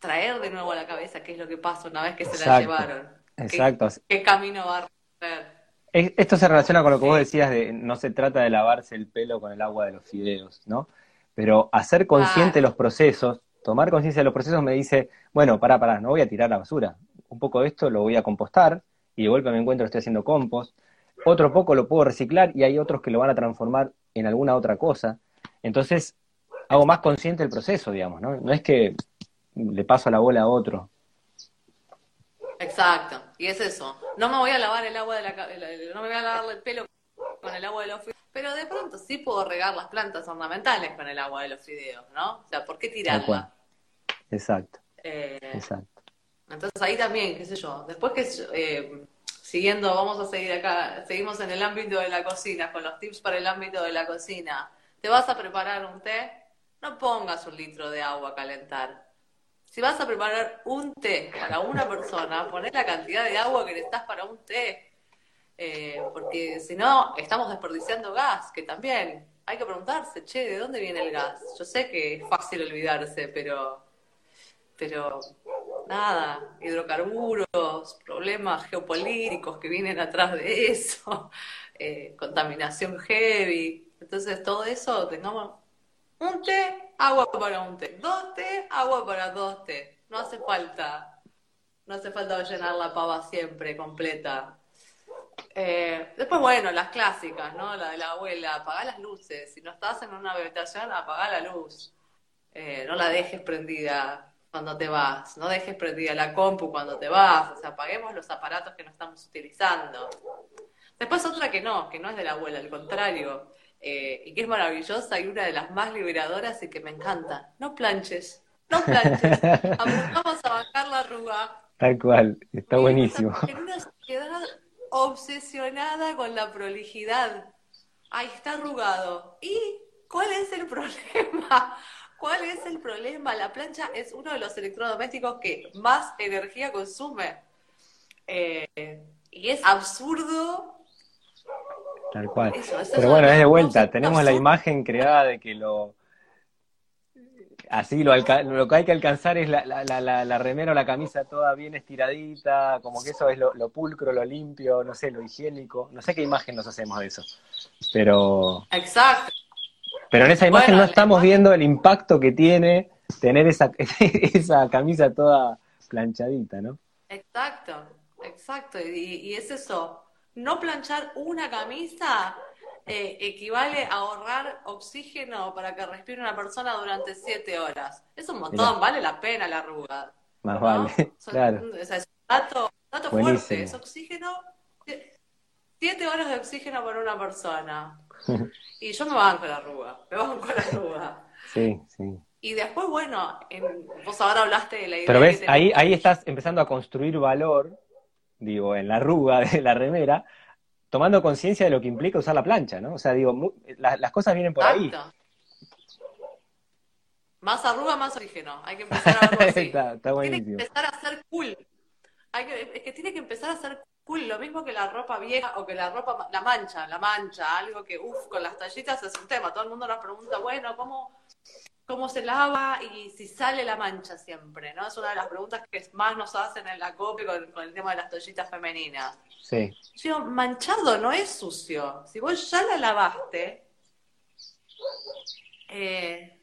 traer de nuevo a la cabeza qué es lo que pasa una vez que se la llevaron. Exacto. ¿Qué, camino va a recorrer? Esto se relaciona con lo que vos decías de no se trata de lavarse el pelo con el agua de los fideos, ¿no? Pero hacer consciente los procesos, tomar conciencia de los procesos me dice, bueno, pará, pará, no voy a tirar la basura. Un poco de esto lo voy a compostar y de golpe me encuentro estoy haciendo compost. Otro poco lo puedo reciclar y hay otros que lo van a transformar en alguna otra cosa. Entonces, hago más consciente el proceso, digamos, ¿no? No es que le paso la bola a otro. Exacto, y es eso. No me voy a lavar el agua de la no me voy a lavar el pelo con el agua de los fideos, pero de pronto sí puedo regar las plantas ornamentales con el agua de los fideos, ¿no? O sea, ¿por qué tirarla? Exacto. Eh, Exacto. Entonces ahí también, qué sé yo, después que eh, siguiendo, vamos a seguir acá, seguimos en el ámbito de la cocina, con los tips para el ámbito de la cocina. ¿Te vas a preparar un té? No pongas un litro de agua a calentar si vas a preparar un té para una persona, poner la cantidad de agua que necesitas para un té. Eh, porque si no, estamos desperdiciando gas, que también hay que preguntarse, che, ¿de dónde viene el gas? Yo sé que es fácil olvidarse, pero, pero nada, hidrocarburos, problemas geopolíticos que vienen atrás de eso, eh, contaminación heavy. Entonces, todo eso, tengamos un té agua para un té. Dos té, agua para dos té. No hace falta, no hace falta llenar la pava siempre completa. Eh, después, bueno, las clásicas, ¿no? La de la abuela, apaga las luces. Si no estás en una habitación, apaga la luz. Eh, no la dejes prendida cuando te vas. No dejes prendida la compu cuando te vas. O sea, apaguemos los aparatos que no estamos utilizando. Después otra que no, que no es de la abuela, al contrario. Eh, y que es maravillosa y una de las más liberadoras y que me encanta. No planches, no planches. Vamos a bajar la arruga. Tal cual, está buenísimo. En una sociedad obsesionada con la prolijidad. Ahí está arrugado. ¿Y cuál es el problema? ¿Cuál es el problema? La plancha es uno de los electrodomésticos que más energía consume. Eh, y es absurdo Tal cual. Pero bueno, es de vuelta. Tenemos la imagen creada de que lo. Así lo, lo que hay que alcanzar es la, la, la, la, remera o la camisa toda bien estiradita, como que eso es lo, pulcro, lo limpio, no sé, lo higiénico. No sé qué imagen nos hacemos de eso. Pero. Exacto. Pero en esa imagen no estamos viendo el impacto que tiene tener esa, esa camisa toda planchadita, ¿no? Exacto, exacto. Y, y es eso no planchar una camisa eh, equivale a ahorrar oxígeno para que respire una persona durante siete horas. Es un montón, vale la pena la arruga. Más vale, claro. es un dato, fuerte, es oxígeno, siete horas de oxígeno por una persona. Y yo me banco la arruga, me banco la arruga. Sí, sí. Y después, bueno, vos ahora hablaste de la idea. Pero ves, ahí, ahí estás empezando a construir valor, digo, en la arruga de la remera, tomando conciencia de lo que implica usar la plancha, ¿no? O sea, digo, las cosas vienen por ahí. Más arruga, más orígeno. Hay que empezar a verlo así. está, está Tiene que empezar a ser cool. Hay que, es que tiene que empezar a ser cool. Lo mismo que la ropa vieja o que la ropa, la mancha, la mancha, algo que, uff, con las tallitas es un tema. Todo el mundo nos pregunta, bueno, ¿cómo, cómo se lava y si sale la mancha siempre, ¿no? Es una de las preguntas que más nos hacen en la copia con, el tema de las toallitas femeninas. Sí. Yo, manchado no es sucio. Si vos ya la lavaste, eh,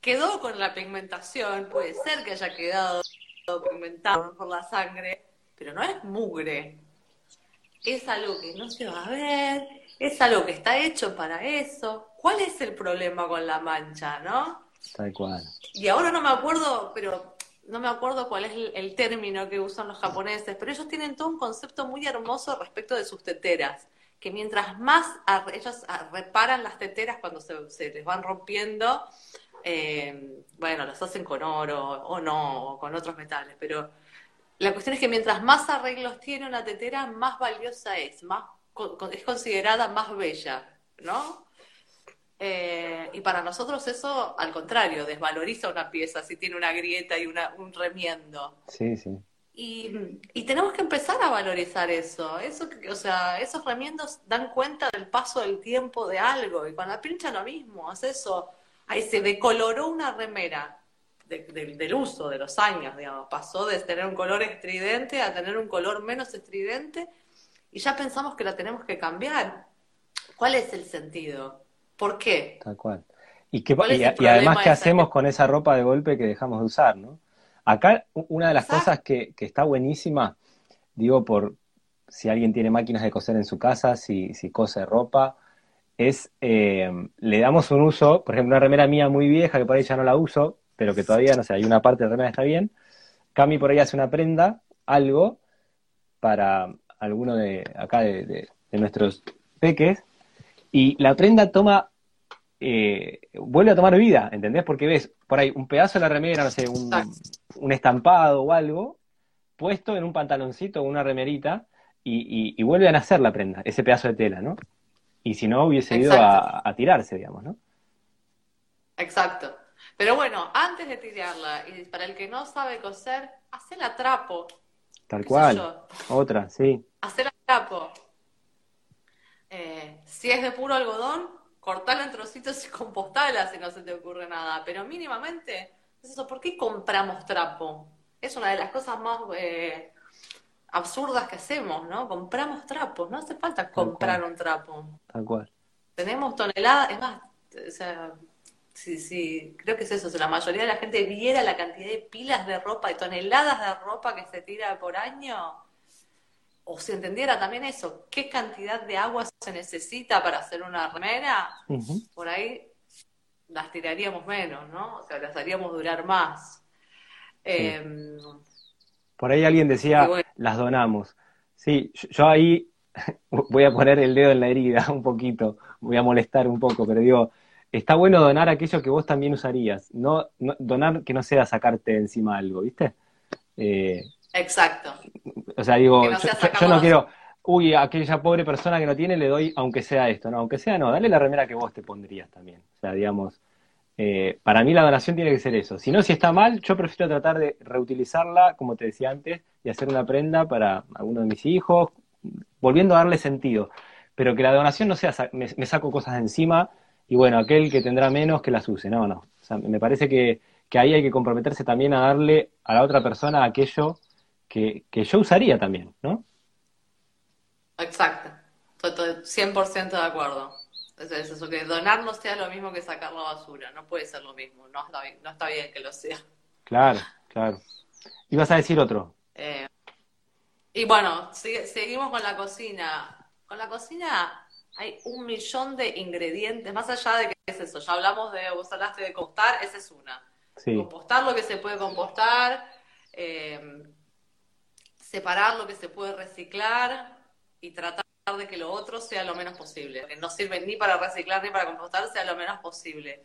quedó con la pigmentación, puede ser que haya quedado pigmentado por la sangre, pero no es mugre. Es algo que no se va a ver, es algo que está hecho para eso. ¿Cuál es el problema con la mancha, no? Tal cual. Y ahora no me acuerdo, pero no me acuerdo cuál es el, término que usan los japoneses, pero ellos tienen todo un concepto muy hermoso respecto de sus teteras, que mientras más ellos reparan las teteras cuando se, les van rompiendo, eh, bueno, las hacen con oro o no, o con otros metales, pero la cuestión es que mientras más arreglos tiene una tetera, más valiosa es, más es considerada más bella, ¿no? Eh, y para nosotros eso, al contrario, desvaloriza una pieza si tiene una grieta y una, un remiendo. Sí, sí. Y, y, tenemos que empezar a valorizar eso. eso. O sea, esos remiendos dan cuenta del paso del tiempo de algo. Y con la pincha lo mismo, es eso. Ahí se decoloró una remera del uso, de los años, digamos. Pasó de tener un color estridente a tener un color menos estridente y ya pensamos que la tenemos que cambiar. ¿Cuál es el sentido? ¿Por qué? Tal cual. ¿Y, qué, y, además, ¿qué hacemos con esa ropa de golpe que dejamos de usar? ¿no? Acá, una de las cosas que, está buenísima, digo, por si alguien tiene máquinas de coser en su casa, si, si cose ropa, es, eh, le damos un uso, por ejemplo, una remera mía muy vieja, que por ahí ya no la uso, pero que todavía, no sé, hay una parte de la remera que está bien, Cami por ahí hace una prenda, algo, para alguno de acá de nuestros peques, y la prenda toma, eh, vuelve a tomar vida, ¿entendés? Porque ves por ahí un pedazo de la remera, no sé, un, estampado o algo, puesto en un pantaloncito o una remerita, y, vuelve a nacer la prenda, ese pedazo de tela, ¿no? Y si no, hubiese ido a, tirarse, digamos, ¿no? Exacto. Pero bueno, antes de tirarla, y para el que no sabe coser, hacela trapo. Tal cual. Otra, sí. Hacela trapo. Eh, si es de puro algodón, cortala en trocitos y compostala si no se te ocurre nada. Pero mínimamente, es eso, ¿por qué compramos trapo? Es una de las cosas más eh, absurdas que hacemos, ¿no? Compramos trapos, no hace falta comprar un trapo. Tal cual. Tenemos toneladas, es más, o sea, sí, sí, creo que es eso, si la mayoría de la gente viera la cantidad de pilas de ropa y toneladas de ropa que se tira por año, o si entendiera también eso, qué cantidad de agua se necesita para hacer una remera, por ahí las tiraríamos menos, ¿no? O sea, las haríamos durar más. Em, por ahí alguien decía, las donamos. Sí, yo ahí voy a poner el dedo en la herida un poquito, voy a molestar un poco, pero digo, está bueno donar aquello que vos también usarías, no, donar que no sea sacarte encima algo, ¿viste? Eh, Exacto. O sea, digo, yo, no quiero, uy, a aquella pobre persona que no tiene le doy, aunque sea esto, no, aunque sea no, dale la remera que vos te pondrías también. O sea, digamos, eh, para mí la donación tiene que ser eso. Si no, si está mal, yo prefiero tratar de reutilizarla, como te decía antes, y hacer una prenda para alguno de mis hijos, volviendo a darle sentido. Pero que la donación no sea, me, saco cosas de encima y bueno, aquel que tendrá menos que las use. No, no. O sea, me parece que, que ahí hay que comprometerse también a darle a la otra persona aquello que, yo usaría también, ¿no? Exacto, estoy 100% de acuerdo. Es eso, que donar no sea lo mismo que sacar la basura, no puede ser lo mismo, no está bien, no está bien que lo sea. Claro, claro. ¿Ibas a decir otro? Eh, y bueno, seguimos con la cocina. Con la cocina hay un millón de ingredientes, más allá de que es eso, ya hablamos de, vos hablaste de compostar, esa es una. Compostar lo que se puede compostar, eh, separar lo que se puede reciclar y tratar de que lo otro sea lo menos posible, que no sirve ni para reciclar ni para compostar, sea lo menos posible.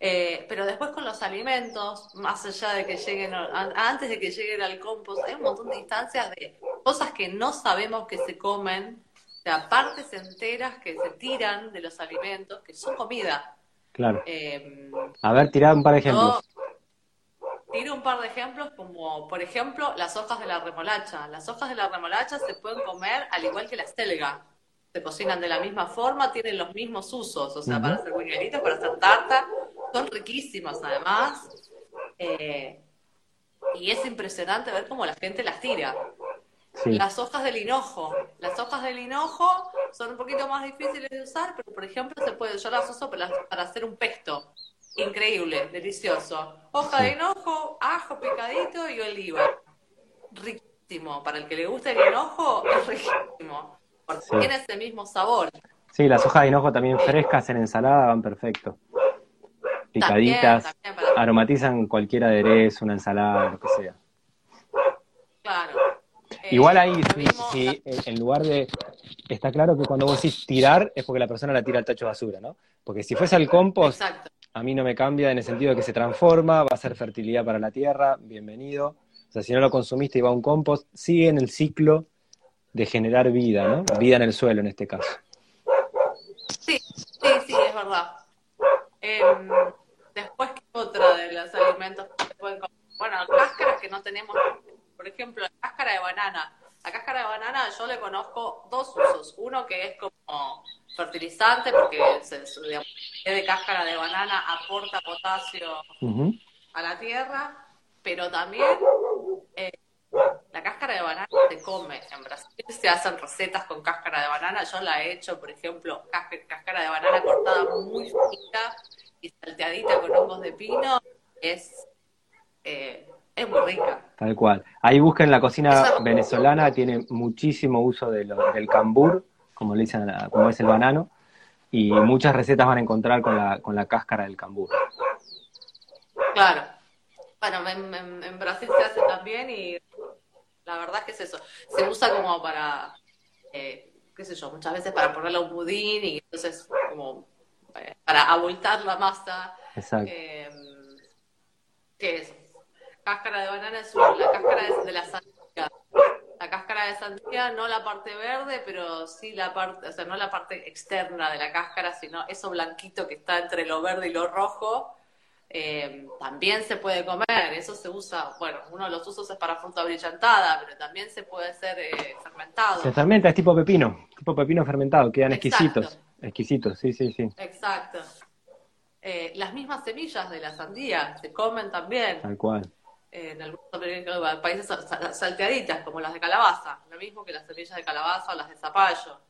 Eh, pero después con los alimentos, más allá de que lleguen, antes de que lleguen al compost, hay un montón de instancias de cosas que no sabemos que se comen, sea, partes enteras que se tiran de los alimentos, que son comida. Claro. Eh, a ver, tirar un par de ejemplos. tiro un par de ejemplos como, por ejemplo, las hojas de la remolacha. Las hojas de la remolacha se pueden comer al igual que la selga se cocinan de la misma forma, tienen los mismos usos, o sea, para hacer buñuelitos, para hacer tarta, son riquísimas además. Eh, y es impresionante ver cómo la gente las tira. Las hojas del hinojo. Las hojas del hinojo son un poquito más difíciles de usar, pero por ejemplo se puede, yo las uso para, hacer un pesto. Increíble, delicioso. Hoja de hinojo, ajo picadito y oliva. Riquísimo. Para el que le gusta el hinojo, es riquísimo. Porque tiene ese mismo sabor. Sí, las hojas de hinojo también frescas en ensalada van perfecto picaditas, aromatizan cualquier aderezo, una ensalada, lo que sea. Claro. Igual ahí, si, en lugar de... Está claro que cuando vos decís tirar es porque la persona la tira al tacho de basura, ¿no? Porque si fuese al compost, a mí no me cambia en el sentido de que se transforma, va a ser fertilidad para la tierra, bienvenido. O sea, si no lo consumiste y va a un compost, sigue en el ciclo de generar vida, ¿no? Vida en el suelo en este caso. Sí, sí, sí, es verdad. Em, después, ¿qué otra de los alimentos que se pueden comer? Bueno, cáscaras que no tenemos, por ejemplo, la cáscara de banana. La cáscara de banana yo le conozco dos usos. Uno que es como fertilizante, porque se, de cáscara de banana aporta potasio a la tierra, pero también eh, la cáscara de banana se come. En Brasil se hacen recetas con cáscara de banana. Yo la he hecho, por ejemplo, cáscara de banana cortada muy finita y salteadita con hongos de pino. Es, eh, es muy rica. Tal cual. Ahí busquen la cocina venezolana, tiene muchísimo uso de del cambur, como le dicen, como es el banano, y muchas recetas van a encontrar con la, con la cáscara del cambur. Claro. Bueno, en Brasil se hace también y la verdad es que es eso. Se usa como para, eh, qué sé yo, muchas veces para ponerle un budín y entonces como eh, para abultar la masa. Exacto. Eh, ¿Qué es? Cáscara de banana es la cáscara de, la sandía. La cáscara de sandía, no la parte verde, pero sí la parte, o sea, no la parte externa de la cáscara, sino eso blanquito que está entre lo verde y lo rojo eh, también se puede comer, eso se usa, bueno, uno de los usos es para fruta brillantada, pero también se puede ser eh, fermentado. Se fermenta, es tipo pepino, tipo pepino fermentado, quedan exquisitos, exquisitos, sí, sí, sí. Exacto. Eh, las mismas semillas de la sandía se comen también. Tal cual. En algunos países salteaditas, como las de calabaza, lo mismo que las semillas de calabaza o las de zapallo.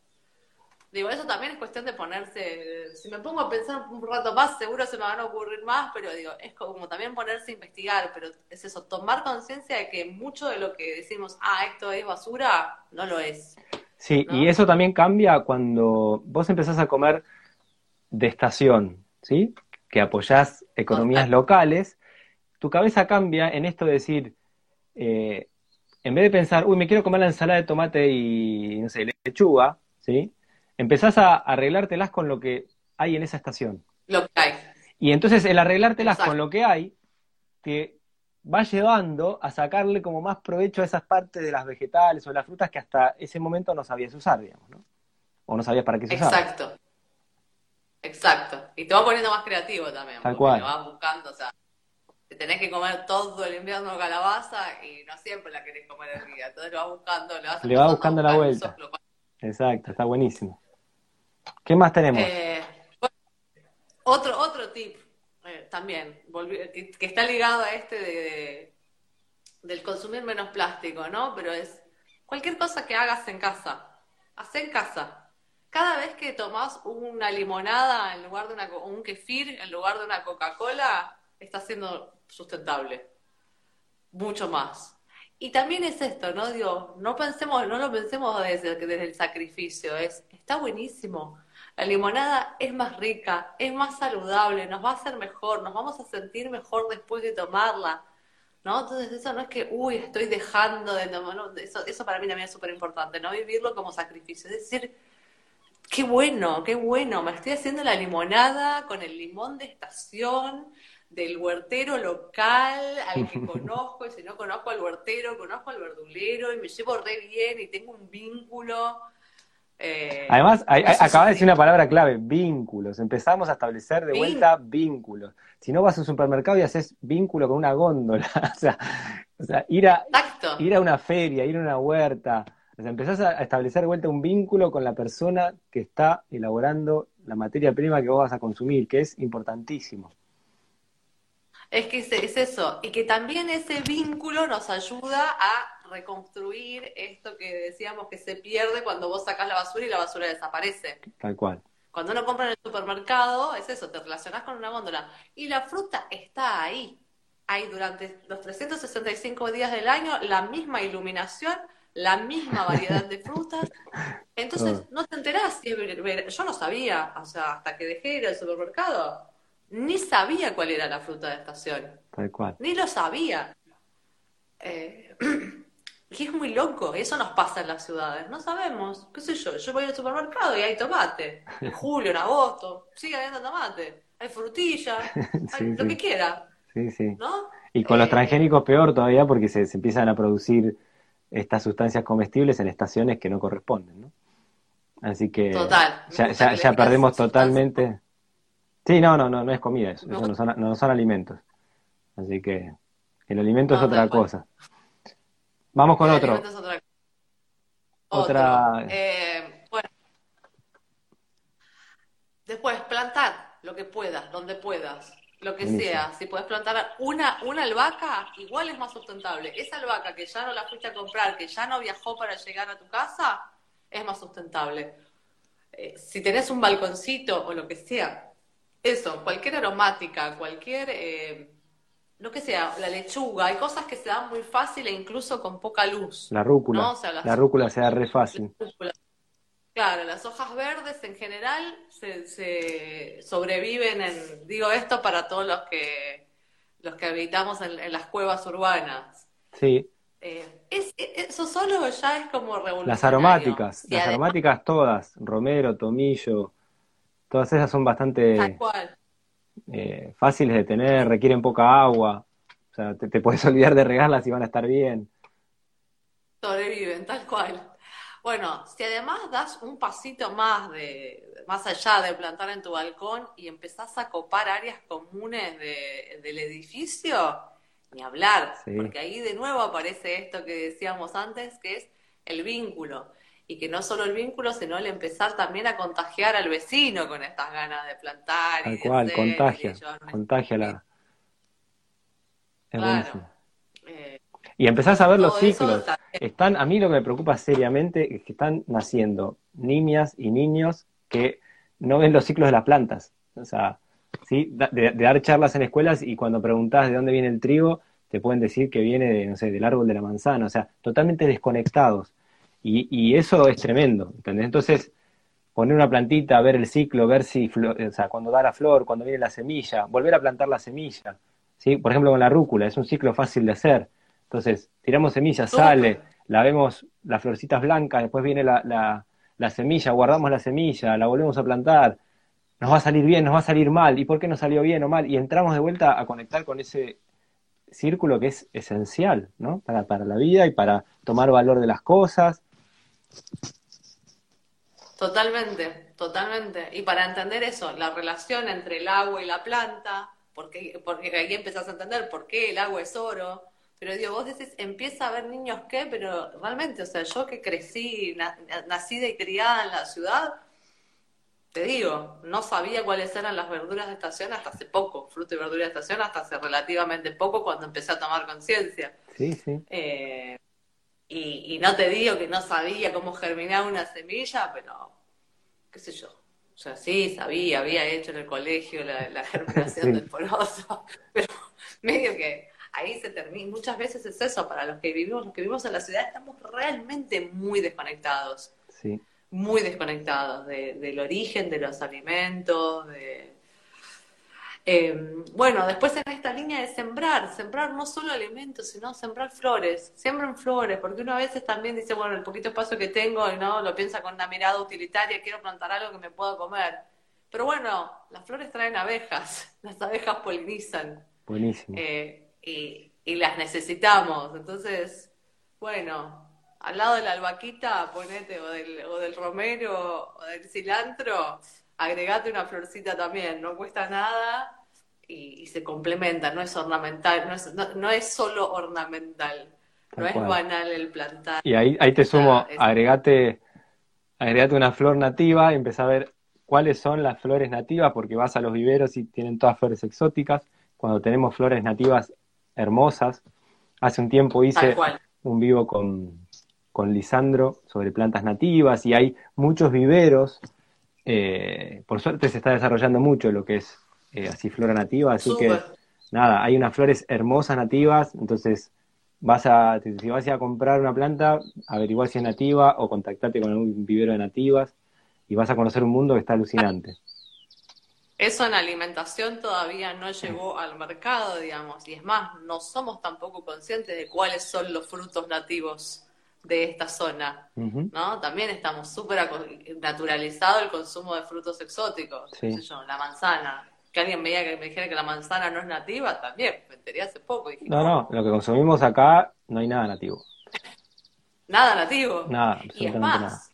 Digo, eso también es cuestión de ponerse, si me pongo a pensar un rato más, seguro se me van a ocurrir más, pero digo, es como también ponerse a investigar, pero es eso, tomar conciencia de que mucho de lo que decimos, ah, esto es basura, no lo es. Sí, y eso también cambia cuando vos empezás a comer de estación, ¿sí? Que apoyás economías locales, tu cabeza cambia en esto de decir, eh, en vez de pensar, uy, me quiero comer la ensalada de tomate y, no sé, lechuga, ¿sí? empezás a arreglártelas con lo que hay en esa estación. Lo que hay. Y entonces el arreglártelas con lo que hay te va llevando a sacarle como más provecho a esas partes de las vegetales o las frutas que hasta ese momento no sabías usar, digamos, ¿no? O no sabías para qué se usaba. Exacto. Exacto. Y te va poniendo más creativo también. Tal cual. Lo vas buscando, o sea, te tenés que comer todo el invierno calabaza y no siempre la querés comer el día. Entonces lo vas buscando, le vas, le vas buscando la vuelta. Exacto, está buenísimo. ¿Qué más tenemos? Eh, otro, otro tip eh, también, que, está ligado a este de, del consumir menos plástico, ¿no? Pero es cualquier cosa que hagas en casa, haz en casa. Cada vez que tomas una limonada en lugar de una, un kefir en lugar de una Coca-Cola, está siendo sustentable. Mucho más. Y también es esto, ¿no? Digo, no pensemos, no lo pensemos desde, desde el sacrificio, es, está buenísimo. La limonada es más rica, es más saludable, nos va a hacer mejor, nos vamos a sentir mejor después de tomarla. ¿no? Entonces eso no es que, uy, estoy dejando de tomar, eso, eso para mí también es súper importante, ¿no? Vivirlo como sacrificio, es decir, qué bueno, qué bueno, me estoy haciendo la limonada con el limón de estación, del huertero local al que conozco, y si no conozco al huertero, conozco al verdulero y me llevo re bien y tengo un vínculo. Eh, Además, acaba de decir una palabra clave, vínculos. Empezamos a establecer de vuelta vínculos. Si no vas a un supermercado y haces vínculo con una góndola, o sea, o sea ir, a, ir a una feria, ir a una huerta, o sea, empezás a establecer de vuelta un vínculo con la persona que está elaborando la materia prima que vos vas a consumir, que es importantísimo. Es que es, eso, y que también ese vínculo nos ayuda a reconstruir esto que decíamos que se pierde cuando vos sacas la basura y la basura desaparece. Tal cual. Cuando uno compra en el supermercado, es eso, te relacionás con una góndola. Y la fruta está ahí. Hay durante los 365 días del año la misma iluminación, la misma variedad de frutas. Entonces, no te enterás. Yo no sabía, o sea, hasta que dejé ir al supermercado ni sabía cuál era la fruta de estación. Tal cual. Ni lo sabía. Eh, y es muy loco, eso nos pasa en las ciudades, no sabemos, qué sé yo, yo voy al supermercado y hay tomate, en julio, en agosto, sigue habiendo tomate, hay frutilla, hay lo que quiera. Sí, sí. ¿no? Y con los eh, transgénicos peor todavía porque se, empiezan a producir estas sustancias comestibles en estaciones que no corresponden, ¿no? Así que Total, ya, ya, ya perdemos totalmente Sí, no, no, no, no es comida eso, no. son, no son alimentos. Así que el alimento es otra cosa. Vamos con otro. otra. Eh, bueno. Después, plantar lo que puedas, donde puedas, lo que sea. Si puedes plantar una, una albahaca, igual es más sustentable. Esa albahaca que ya no la fuiste a comprar, que ya no viajó para llegar a tu casa, es más sustentable. Eh, si tenés un balconcito o lo que sea, eso, cualquier aromática, cualquier, eh, lo que sea, la lechuga, hay cosas que se dan muy fácil e incluso con poca luz. La rúcula. la rúcula se da re fácil. Claro, las hojas verdes en general se, sobreviven en, digo esto para todos los que los que habitamos en, las cuevas urbanas. Sí. Eh, eso solo ya es como revolucionario. Las aromáticas, las aromáticas todas, romero, tomillo, Todas esas son bastante eh, fáciles de tener, requieren poca agua. O sea, te, puedes olvidar de regarlas y van a estar bien. Sobreviven, tal cual. Bueno, si además das un pasito más de más allá de plantar en tu balcón y empezás a copar áreas comunes del edificio, ni hablar, porque ahí de nuevo aparece esto que decíamos antes, que es el vínculo y que no solo el vínculo, sino el empezar también a contagiar al vecino con estas ganas de plantar. Tal cual, contagia, contagia la... Eh, y empezás a ver los ciclos. Están, a mí lo que me preocupa seriamente es que están naciendo niñas y niños que no ven los ciclos de las plantas. O sea, ¿sí? de, dar charlas en escuelas y cuando preguntás de dónde viene el trigo, te pueden decir que viene de, no sé, del árbol de la manzana. O sea, totalmente desconectados. Y, eso es tremendo, ¿entendés? Entonces, poner una plantita, ver el ciclo, ver si, o sea, cuando da la flor, cuando viene la semilla, volver a plantar la semilla, ¿sí? Por ejemplo, con la rúcula, es un ciclo fácil de hacer. Entonces, tiramos semillas, sale, la vemos, las florcitas blancas, después viene la, la, la semilla, guardamos la semilla, la volvemos a plantar, nos va a salir bien, nos va a salir mal, ¿y por qué no salió bien o mal? Y entramos de vuelta a conectar con ese círculo que es esencial, ¿no? Para, para la vida y para tomar valor de las cosas Totalmente, totalmente. Y para entender eso, la relación entre el agua y la planta, porque, porque ahí empezás a entender por qué el agua es oro. Pero digo, vos decís, empieza a ver niños qué, pero realmente, o sea, yo que crecí, nacida y criada en la ciudad, te digo, no sabía cuáles eran las verduras de estación hasta hace poco, fruto y verdura de estación hasta hace relativamente poco cuando empecé a tomar conciencia. Sí, sí. Eh, y, no te digo que no sabía cómo germinar una semilla, pero qué sé yo. O sea, sí, sabía, había hecho en el colegio la, germinación del poroso, pero medio que ahí se termina. Muchas veces es eso, para los que vivimos, los que vivimos en la ciudad, estamos realmente muy desconectados. Sí. Muy desconectados del origen de los alimentos, de... Eh, bueno, después en esta línea de sembrar, sembrar no solo alimentos, sino sembrar flores, siembren flores, porque uno a veces también dice, bueno, el poquito espacio que tengo, no lo piensa con una mirada utilitaria, quiero plantar algo que me pueda comer. Pero bueno, las flores traen abejas, las abejas polinizan. Buenísimo. Eh, y, y las necesitamos. Entonces, bueno, al lado de la albaquita, ponete, o del, o del romero, o del cilantro, agregate una florcita también, no cuesta nada y, se complementa, no es ornamental, no es, no, es solo ornamental, no es banal el plantar. Y ahí, ahí te sumo, agregate, agregate una flor nativa y empezá a ver cuáles son las flores nativas, porque vas a los viveros y tienen todas flores exóticas. Cuando tenemos flores nativas hermosas, hace un tiempo hice un vivo con, con Lisandro sobre plantas nativas y hay muchos viveros. Eh, por suerte se está desarrollando mucho lo que es eh, así flora nativa, así que nada, hay unas flores hermosas nativas, entonces vas a, si vas a, ir a comprar una planta, averiguar si es nativa o contactarte con un vivero de nativas y vas a conocer un mundo que está alucinante. Eso en alimentación todavía no llegó al mercado, digamos, y es más, no somos tampoco conscientes de cuáles son los frutos nativos de esta zona, ¿no? También estamos súper naturalizado el consumo de frutos exóticos, la manzana, que alguien me, que me dijera que la manzana no es nativa, también, me enteré hace poco. no, no, lo que consumimos acá no hay nada nativo. Nada nativo. Nada, y es más,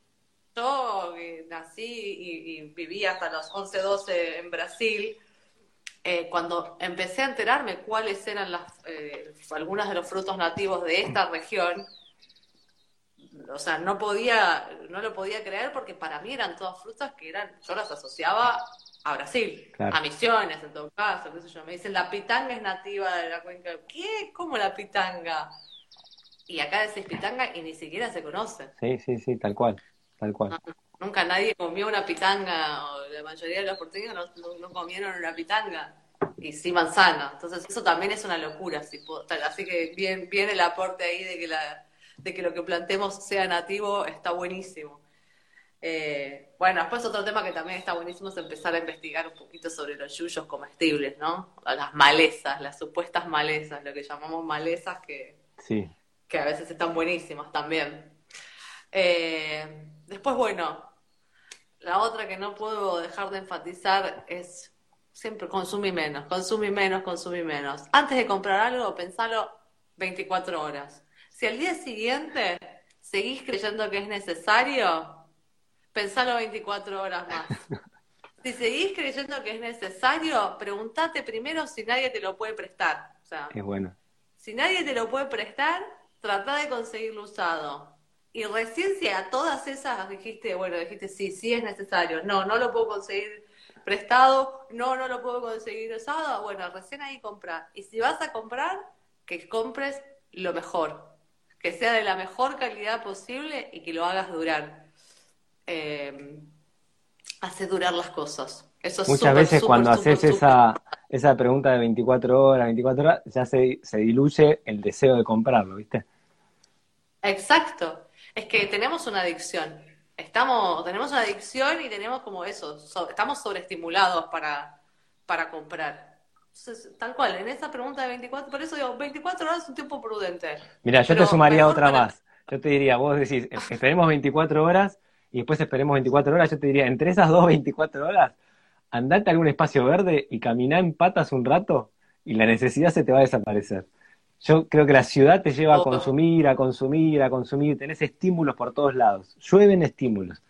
Yo nací y, viví hasta los 11, 12 en Brasil. Eh, cuando empecé a enterarme cuáles eran las, eh, algunos de los frutos nativos de esta región, o sea, no podía, no lo podía creer porque para mí eran todas frutas que eran, yo las asociaba a Brasil, a Misiones en todo caso, qué sé yo. Me dicen, la pitanga es nativa de la cuenca. ¿Qué? ¿Cómo la pitanga? Y acá decís pitanga y ni siquiera se conoce. Sí, sí, sí, tal cual, tal cual. nunca nadie comió una pitanga, o la mayoría de los portugueses no, comieron una pitanga. Y sí manzana. Entonces eso también es una locura. Así que bien, bien el aporte ahí de que, la, de que lo que plantemos sea nativo está buenísimo. Eh, bueno, después otro tema que también está buenísimo es empezar a investigar un poquito sobre los yuyos comestibles, ¿no? Las malezas, las supuestas malezas, lo que llamamos malezas que, sí. que a veces están buenísimas también. Eh, después, bueno, la otra que no puedo dejar de enfatizar es siempre consumir menos, consumir menos, consumir menos. Antes de comprar algo, pensalo 24 horas. Si al día siguiente seguís creyendo que es necesario, pensalo 24 horas más. Si seguís creyendo que es necesario, pregúntate primero si nadie te lo puede prestar. O sea, es bueno. Si nadie te lo puede prestar, trata de conseguirlo usado. Y recién si a todas esas dijiste, bueno, dijiste sí, sí es necesario, no, no lo puedo conseguir prestado, no, no lo puedo conseguir usado, bueno, recién ahí compra. Y si vas a comprar, que compres lo mejor, que sea de la mejor calidad posible y que lo hagas durar eh, hace durar las cosas. Eso Muchas veces cuando haces esa, esa pregunta de 24 horas, 24 horas, ya se, se diluye el deseo de comprarlo, ¿viste? Exacto. Es que tenemos una adicción. Estamos, tenemos una adicción y tenemos como eso, estamos sobreestimulados para, para comprar. tal cual, en esa pregunta de 24, por eso digo, 24 horas es un tiempo prudente. Mira, yo te sumaría otra más. Yo te diría, vos decís, esperemos 24 horas y después esperemos 24 horas, yo te diría, entre esas dos 24 horas, andate a algún espacio verde y caminá en patas un rato y la necesidad se te va a desaparecer. Yo creo que la ciudad te lleva a consumir, a consumir, a consumir, tenés estímulos por todos lados, llueven estímulos.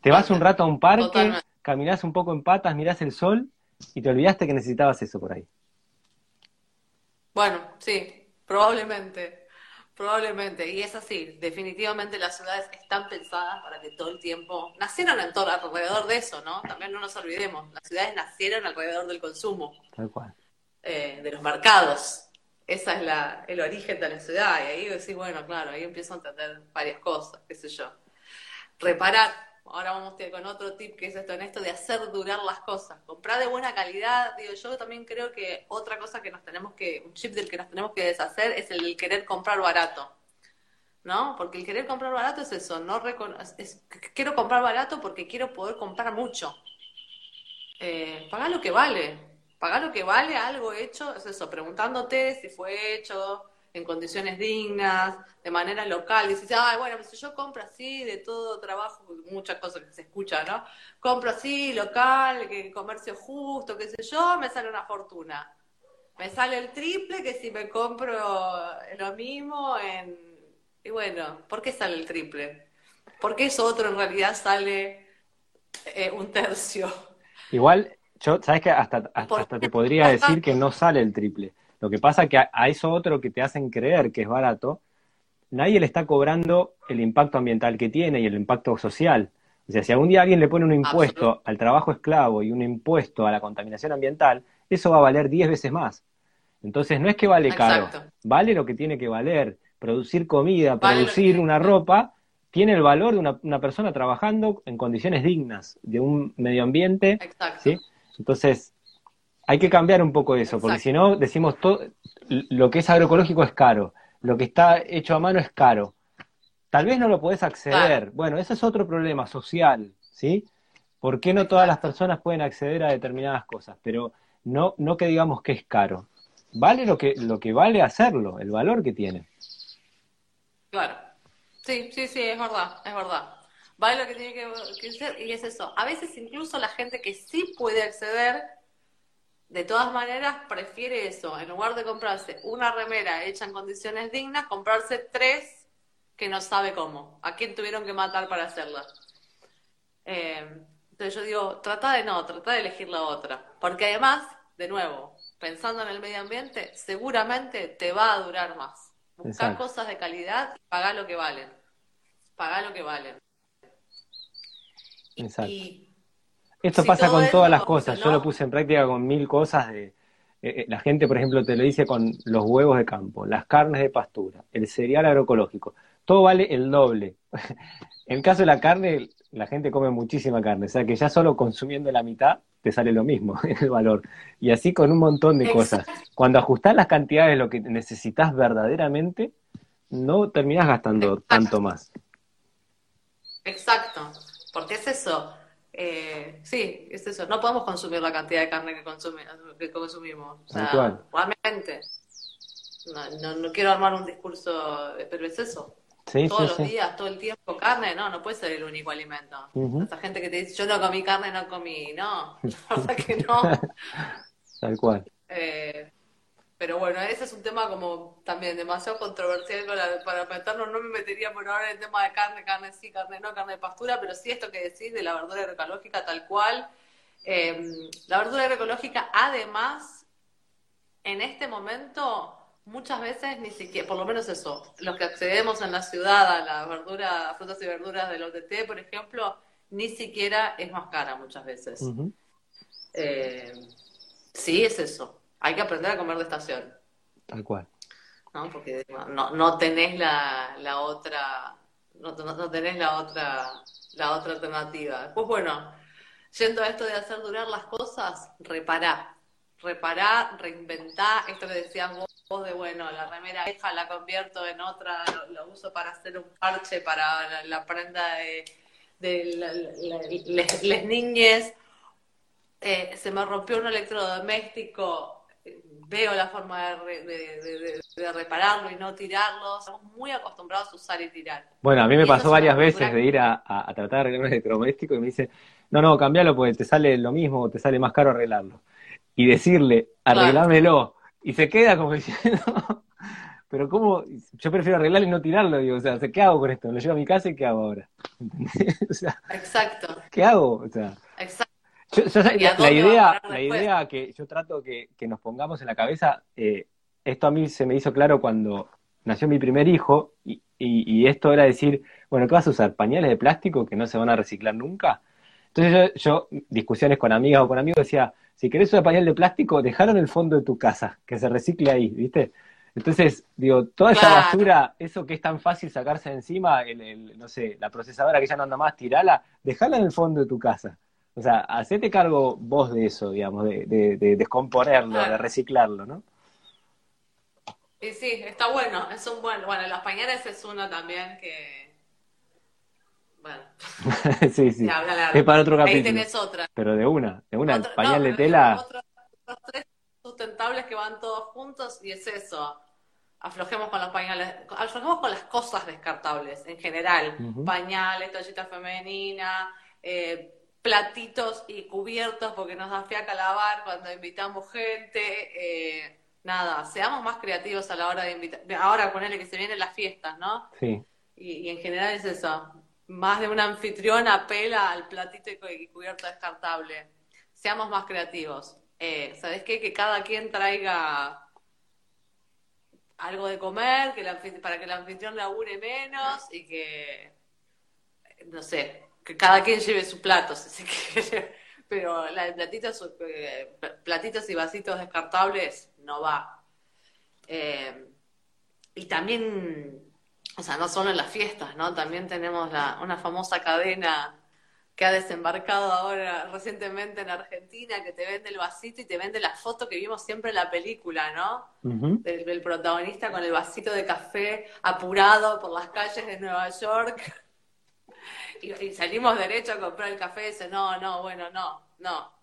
Te vas un rato a un parque, caminás un poco en patas, mirás el sol y te olvidaste que necesitabas eso por ahí. Bueno, sí, probablemente. Probablemente, y es así, definitivamente las ciudades están pensadas para que todo el tiempo, nacieron en todo, alrededor de eso, ¿no? También no nos olvidemos, las ciudades nacieron alrededor del consumo, Tal cual. Eh, de los mercados, esa es la, el origen de la ciudad, y ahí decís, bueno, claro, ahí empiezo a entender varias cosas, qué sé yo. Reparar, ahora vamos con otro tip que es esto en esto de hacer durar las cosas. Comprar de buena calidad, digo, yo también creo que otra cosa que nos tenemos que, un chip del que nos tenemos que deshacer es el querer comprar barato. ¿No? Porque el querer comprar barato es eso, no es, quiero comprar barato porque quiero poder comprar mucho. Eh, paga lo que vale, pagar lo que vale algo hecho, es eso, preguntándote si fue hecho en condiciones dignas, de manera local. Dices, ay, bueno, si yo compro así, de todo trabajo, muchas cosas que se escuchan, ¿no? Compro así, local, que comercio justo, qué sé yo, me sale una fortuna. Me sale el triple que si me compro lo mismo en... Y bueno, ¿por qué sale el triple? Porque eso otro en realidad sale eh, un tercio. Igual yo, sabes que hasta, hasta, te podría decir que no sale el triple. Lo que pasa que a, eso otro que te hacen creer que es barato, nadie le está cobrando el impacto ambiental que tiene y el impacto social. O sea, si algún día alguien le pone un impuesto al trabajo esclavo y un impuesto a la contaminación ambiental, eso va a valer 10 veces más. Entonces no es que vale caro, vale lo que tiene que valer. Producir comida, producir una ropa, tiene el valor de una, una, persona trabajando en condiciones dignas, de un medio ambiente. Exacto. ¿sí? Entonces, hay que cambiar un poco eso, porque si no, decimos todo, lo que es agroecológico es caro, lo que está hecho a mano es caro. Tal vez no lo podés acceder. Bueno, ese es otro problema social, ¿sí? ¿Por qué no todas las personas pueden acceder a determinadas cosas? Pero no, no que digamos que es caro. Vale lo que, lo que vale hacerlo, el valor que tiene. Claro. Sí, sí, sí, es verdad, es verdad vale lo que tiene que, ser, y es eso. A veces incluso la gente que sí puede acceder, de todas maneras prefiere eso, en lugar de comprarse una remera hecha en condiciones dignas, comprarse tres que no sabe cómo, a quién tuvieron que matar para hacerla. Eh, entonces yo digo, trata de no, trata de elegir la otra, porque además, de nuevo, pensando en el medio ambiente, seguramente te va a durar más. Buscar cosas de calidad y pagar lo que valen. Pagar lo que valen. Exacto. Esto pasa con todas las cosas. Yo lo puse en práctica con mil cosas de. Eh, eh, la gente, por ejemplo, te lo dice con los huevos de campo, las carnes de pastura, el cereal agroecológico. Todo vale el doble. en el caso de la carne, la gente come muchísima carne. O sea que ya solo consumiendo la mitad te sale lo mismo el valor. Y así con un montón de cosas. Cuando ajustás las cantidades de lo que necesitas verdaderamente, no terminás gastando tanto más. Exacto. Porque es eso. Eh, sí, es eso. No podemos consumir la cantidad de carne que, consume, que consumimos. O sea, realmente. No, no, quiero armar un discurso, pero es eso. Todos los días, todo el tiempo, carne, no, no puede ser el único alimento. Esa gente que te dice, yo no comí carne, no comí, no, la verdad que no. Tal cual. Eh, pero bueno, ese es un tema como también demasiado controversial para, meternos. No me metería por ahora en el tema de carne, carne sí, carne no, carne de pastura, pero sí esto que decís de la verdura agroecológica tal cual. Em, la verdura agroecológica, además, en este momento, muchas veces ni siquiera, por lo menos eso, los que accedemos en la ciudad a la verdura, frutas y verduras del OTT, por ejemplo, ni siquiera es más cara muchas veces. Em, sí, es eso hay que aprender a comer de estación. Tal cual. ¿no? Porque no, no tenés la, la otra, no, no, tenés la otra, la otra alternativa. Pues bueno, yendo a esto de hacer durar las cosas, repará. Repará, reinventá, esto que decías vos, de bueno, la remera vieja la convierto en otra, lo, uso para hacer un parche para la, prenda de, de las niñas. Eh, se me rompió un electrodoméstico, veo la forma de, repararlo y no tirarlo. Estamos muy acostumbrados a usar y tirar. Bueno, a mí me pasó varias veces de ir a, tratar de arreglar un electrodoméstico y me dice, no, no, cambialo porque te sale lo mismo o te sale más caro arreglarlo. Y decirle, arreglámelo. Y se queda como diciendo, pero ¿cómo? Yo prefiero arreglarlo y no tirarlo. Digo, o sea, ¿qué hago con esto? Lo llevo a mi casa y ¿qué hago ahora? Exacto. ¿Qué hago? O sea, Exacto la, idea, la idea que yo trato que, nos pongamos en la cabeza, eh, esto a mí se me hizo claro cuando nació mi primer hijo, y, y, esto era decir, bueno, ¿qué vas a usar? ¿Pañales de plástico que no se van a reciclar nunca? Entonces yo, discusiones con amigas o con amigos, decía, si querés usar pañal de plástico, déjalo en el fondo de tu casa, que se recicle ahí, ¿viste? Entonces, digo, toda esa basura, eso que es tan fácil sacarse de encima, el, no sé, la procesadora que ya no anda más, tirala, déjala en el fondo de tu casa. O sea, hacete cargo vos de eso, digamos, de, de, descomponerlo, de reciclarlo, ¿no? Y sí, está bueno, es un buen, bueno, los pañales es uno también que, bueno. sí, sí, es para otro capítulo. Ahí tenés otra. Pero de una, de una, pañal de tela. los tres sustentables que van todos juntos y es eso. Aflojemos con los pañales, aflojemos con las cosas descartables en general. Pañales, toallita femenina, eh, platitos y cubiertos porque nos da fiaca lavar cuando invitamos gente. Eh, nada, seamos más creativos a la hora de invitar. Ahora ponerle que se vienen las fiestas, ¿no? Sí. Y, en general es eso. Más de un anfitrión apela al platito y cubierto descartable. Seamos más creativos. Eh, ¿Sabes qué? Que cada quien traiga algo de comer que para que el anfitrión labure menos y que, no sé, que cada quien lleve sus platos, si Pero la platitos, eh, platitos y vasitos descartables no va. Eh, y también, o sea, no solo en las fiestas, ¿no? También tenemos la, una famosa cadena que ha desembarcado ahora recientemente en Argentina, que te vende el vasito y te vende la foto que vimos siempre en la película, ¿no? del, protagonista con el vasito de café apurado por las calles de Nueva York. Y, y, salimos derecho a comprar el café y dice, no, no, bueno, no, no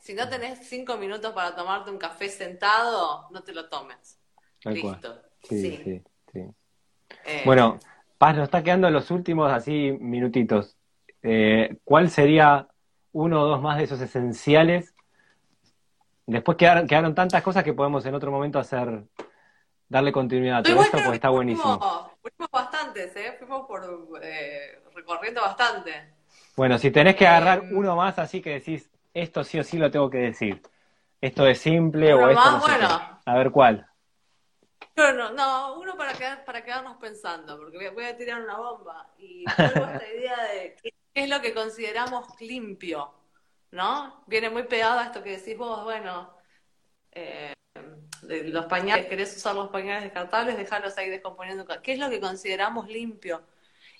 si no tenés cinco minutos para tomarte un café sentado, no te lo tomes. Listo. Sí, sí, sí. Eh, bueno, Paz, nos está quedando los últimos así minutitos. Eh, ¿Cuál sería uno o dos más de esos esenciales? Después quedaron, quedaron tantas cosas que podemos en otro momento hacer, darle continuidad a todo esto, porque está buenísimo. Fuimos, bastantes, ¿eh? Fuimos por, eh, recorriendo bastante. Bueno, si tenés que agarrar uno más así que decís, esto sí o sí lo tengo que decir. Esto es simple o esto no bueno. A ver cuál. No, no, uno para, quedar, para quedarnos pensando, porque voy a tirar una bomba. Y tengo esta idea de qué es lo que consideramos limpio, ¿no? Viene muy pegado a esto que decís vos, bueno, eh, los pañales, querés usar los pañales descartables, dejarlos ahí descomponiendo. ¿Qué es lo que consideramos limpio?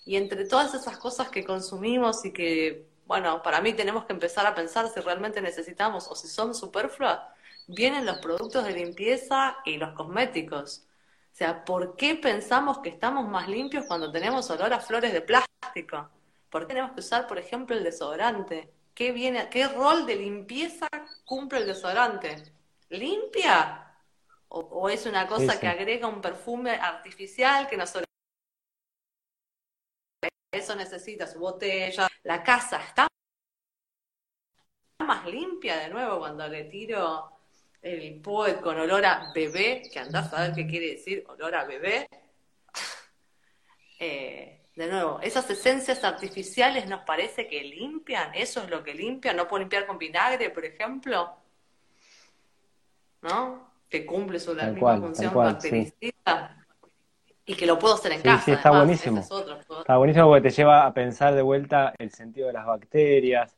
Y entre todas esas cosas que consumimos y que bueno, para mí tenemos que empezar a pensar si realmente necesitamos o si son superfluas, vienen los productos de limpieza y los cosméticos. O sea, ¿por qué pensamos que estamos más limpios cuando tenemos olor a flores de plástico? ¿Por qué tenemos que usar, por ejemplo, el desodorante? ¿Qué, viene, qué rol de limpieza cumple el desodorante? ¿Limpia? ¿O, es una cosa que agrega un perfume artificial que nos eso necesita su botella. La casa está más limpia de nuevo cuando le tiro el poet con olor a bebé, que andás a ver qué quiere decir olor a bebé. Eh, de nuevo, esas esencias artificiales nos parece que limpian, eso es lo que limpian, no puedo limpiar con vinagre, por ejemplo, ¿no? Que cumple su la misma función bactericida y que lo puedo hacer en casa. Sí, está buenísimo. está buenísimo porque te lleva a pensar de vuelta el sentido de las bacterias.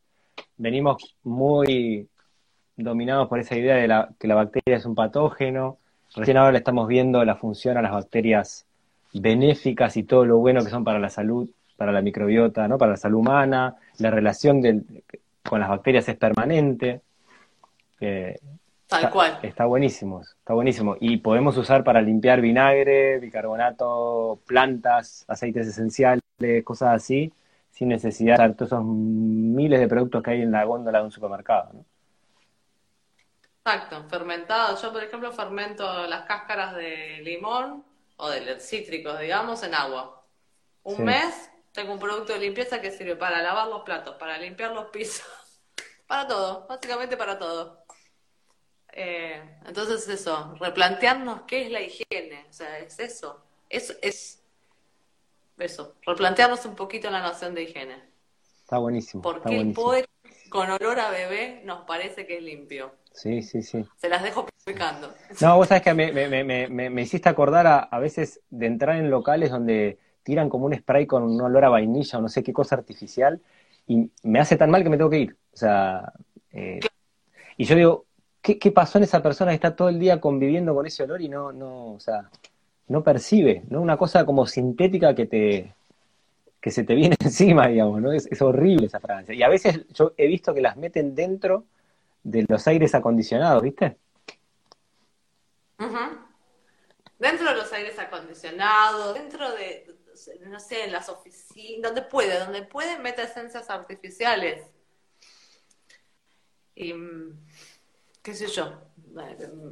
Venimos muy dominados por esa idea de la, que la bacteria es un patógeno. Recién ahora le estamos viendo la función a las bacterias benéficas y todo lo bueno que son para la salud, para la microbiota, ¿no? para la salud humana. La relación con las bacterias es permanente. Eh, Tal está, cual. Está buenísimo, está buenísimo. Y podemos usar para limpiar vinagre, bicarbonato, plantas, aceites esenciales, cosas así, sin necesidad de todos esos miles de productos que hay en la góndola de un supermercado. ¿no? Exacto, fermentado. Yo, por ejemplo, fermento las cáscaras de limón o de cítricos, digamos, en agua. Un mes tengo un producto de limpieza que sirve para lavar los platos, para limpiar los pisos, para todo, básicamente para todo. Eh, entonces eso, replantearnos qué es la higiene, o sea, es eso, es, es eso, replantearnos un poquito la noción de higiene. Está buenísimo. Porque el poder con olor a bebé nos parece que es limpio. Sí, sí, sí. Se las dejo explicando. No, vos sabés que me, me, me, me hiciste acordar a, a, veces de entrar en locales donde tiran como un spray con un olor a vainilla o no sé qué cosa artificial y me hace tan mal que me tengo que ir. O sea, eh, y yo digo, ¿qué, pasó en esa persona que está todo el día conviviendo con ese olor y no, no, o sea, no percibe, ¿no? Una cosa como sintética que te que se te viene encima, digamos, ¿no? Es, horrible esa fragancia. Y a veces yo he visto que las meten dentro de los aires acondicionados, ¿viste? Dentro de los aires acondicionados, dentro de, no sé, en las oficinas, donde puede, donde puede mete esencias artificiales. Y qué sé yo,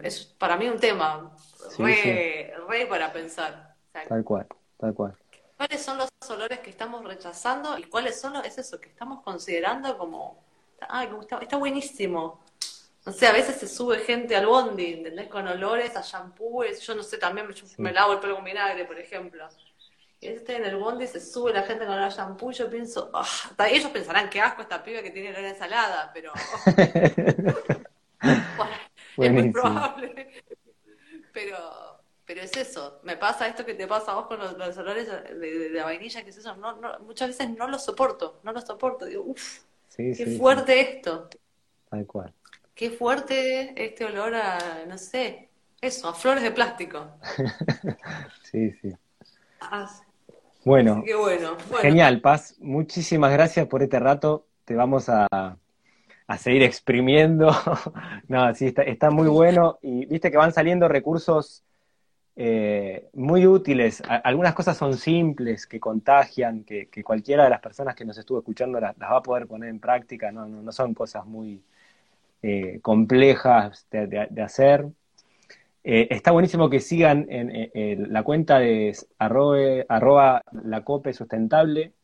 es para mí un tema re, para pensar. tal cual, tal cual. ¿Cuáles son los olores que estamos rechazando y cuáles son los, es eso que estamos considerando como, ah, está, buenísimo? No sé, a veces se sube gente al bondi, ¿entendés? Con olores a shampoos, yo no sé, también me lavo el pelo con vinagre, por ejemplo. Y estoy en el bondi, se sube la gente con el shampoo, yo pienso, ah, ellos pensarán que asco esta piba que tiene la ensalada, pero... es muy probable. Pero, pero es eso, me pasa esto que te pasa a vos con los, olores de, de, vainilla, que es eso, no, no, muchas veces no lo soporto, no lo soporto, digo, uff, qué fuerte esto. Tal cual. Qué fuerte este olor a, no sé, eso, a flores de plástico. sí, sí. Ah, bueno, bueno, genial, Paz. Muchísimas gracias por este rato. Te vamos a, a seguir exprimiendo. no, sí, está, muy bueno. Y viste que van saliendo recursos eh, muy útiles. algunas cosas son simples, que contagian, que, cualquiera de las personas que nos estuvo escuchando las, va a poder poner en práctica. No, no, son cosas muy eh, complejas de, hacer. Eh, está buenísimo que sigan en, la cuenta de arroba, arroba la cope sustentable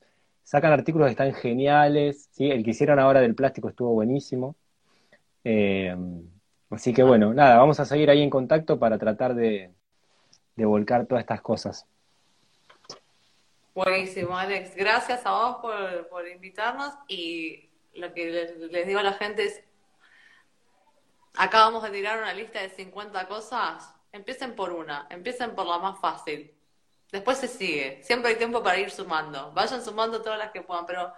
sacan artículos que están geniales, ¿sí? el que hicieron ahora del plástico estuvo buenísimo. Eh, así que bueno, nada, vamos a seguir ahí en contacto para tratar de, volcar todas estas cosas. Buenísimo, Alex. Gracias a vos por, invitarnos y lo que les, les, digo a la gente es, acabamos de tirar una lista de 50 cosas, empiecen por una, empiecen por la más fácil. Después se sigue. Siempre hay tiempo para ir sumando. Vayan sumando todas las que puedan, pero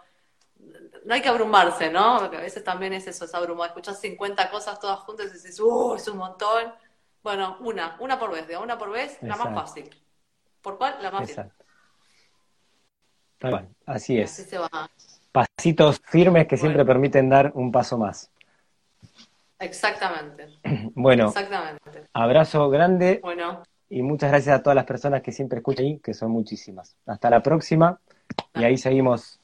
no hay que abrumarse, ¿no? Porque a veces también es eso, es abrumar. Escuchas 50 cosas todas juntas y dices, ¡uh! Es un montón. Bueno, una, una por vez, de una por vez, la más fácil. ¿Por cuál? La más fácil. Así es. Pasitos firmes que siempre permiten dar un paso más. Exactamente. Bueno, Exactamente. abrazo grande. Bueno. Y muchas gracias a todas las personas que siempre escuchan ahí, que son muchísimas. Hasta la próxima y ahí seguimos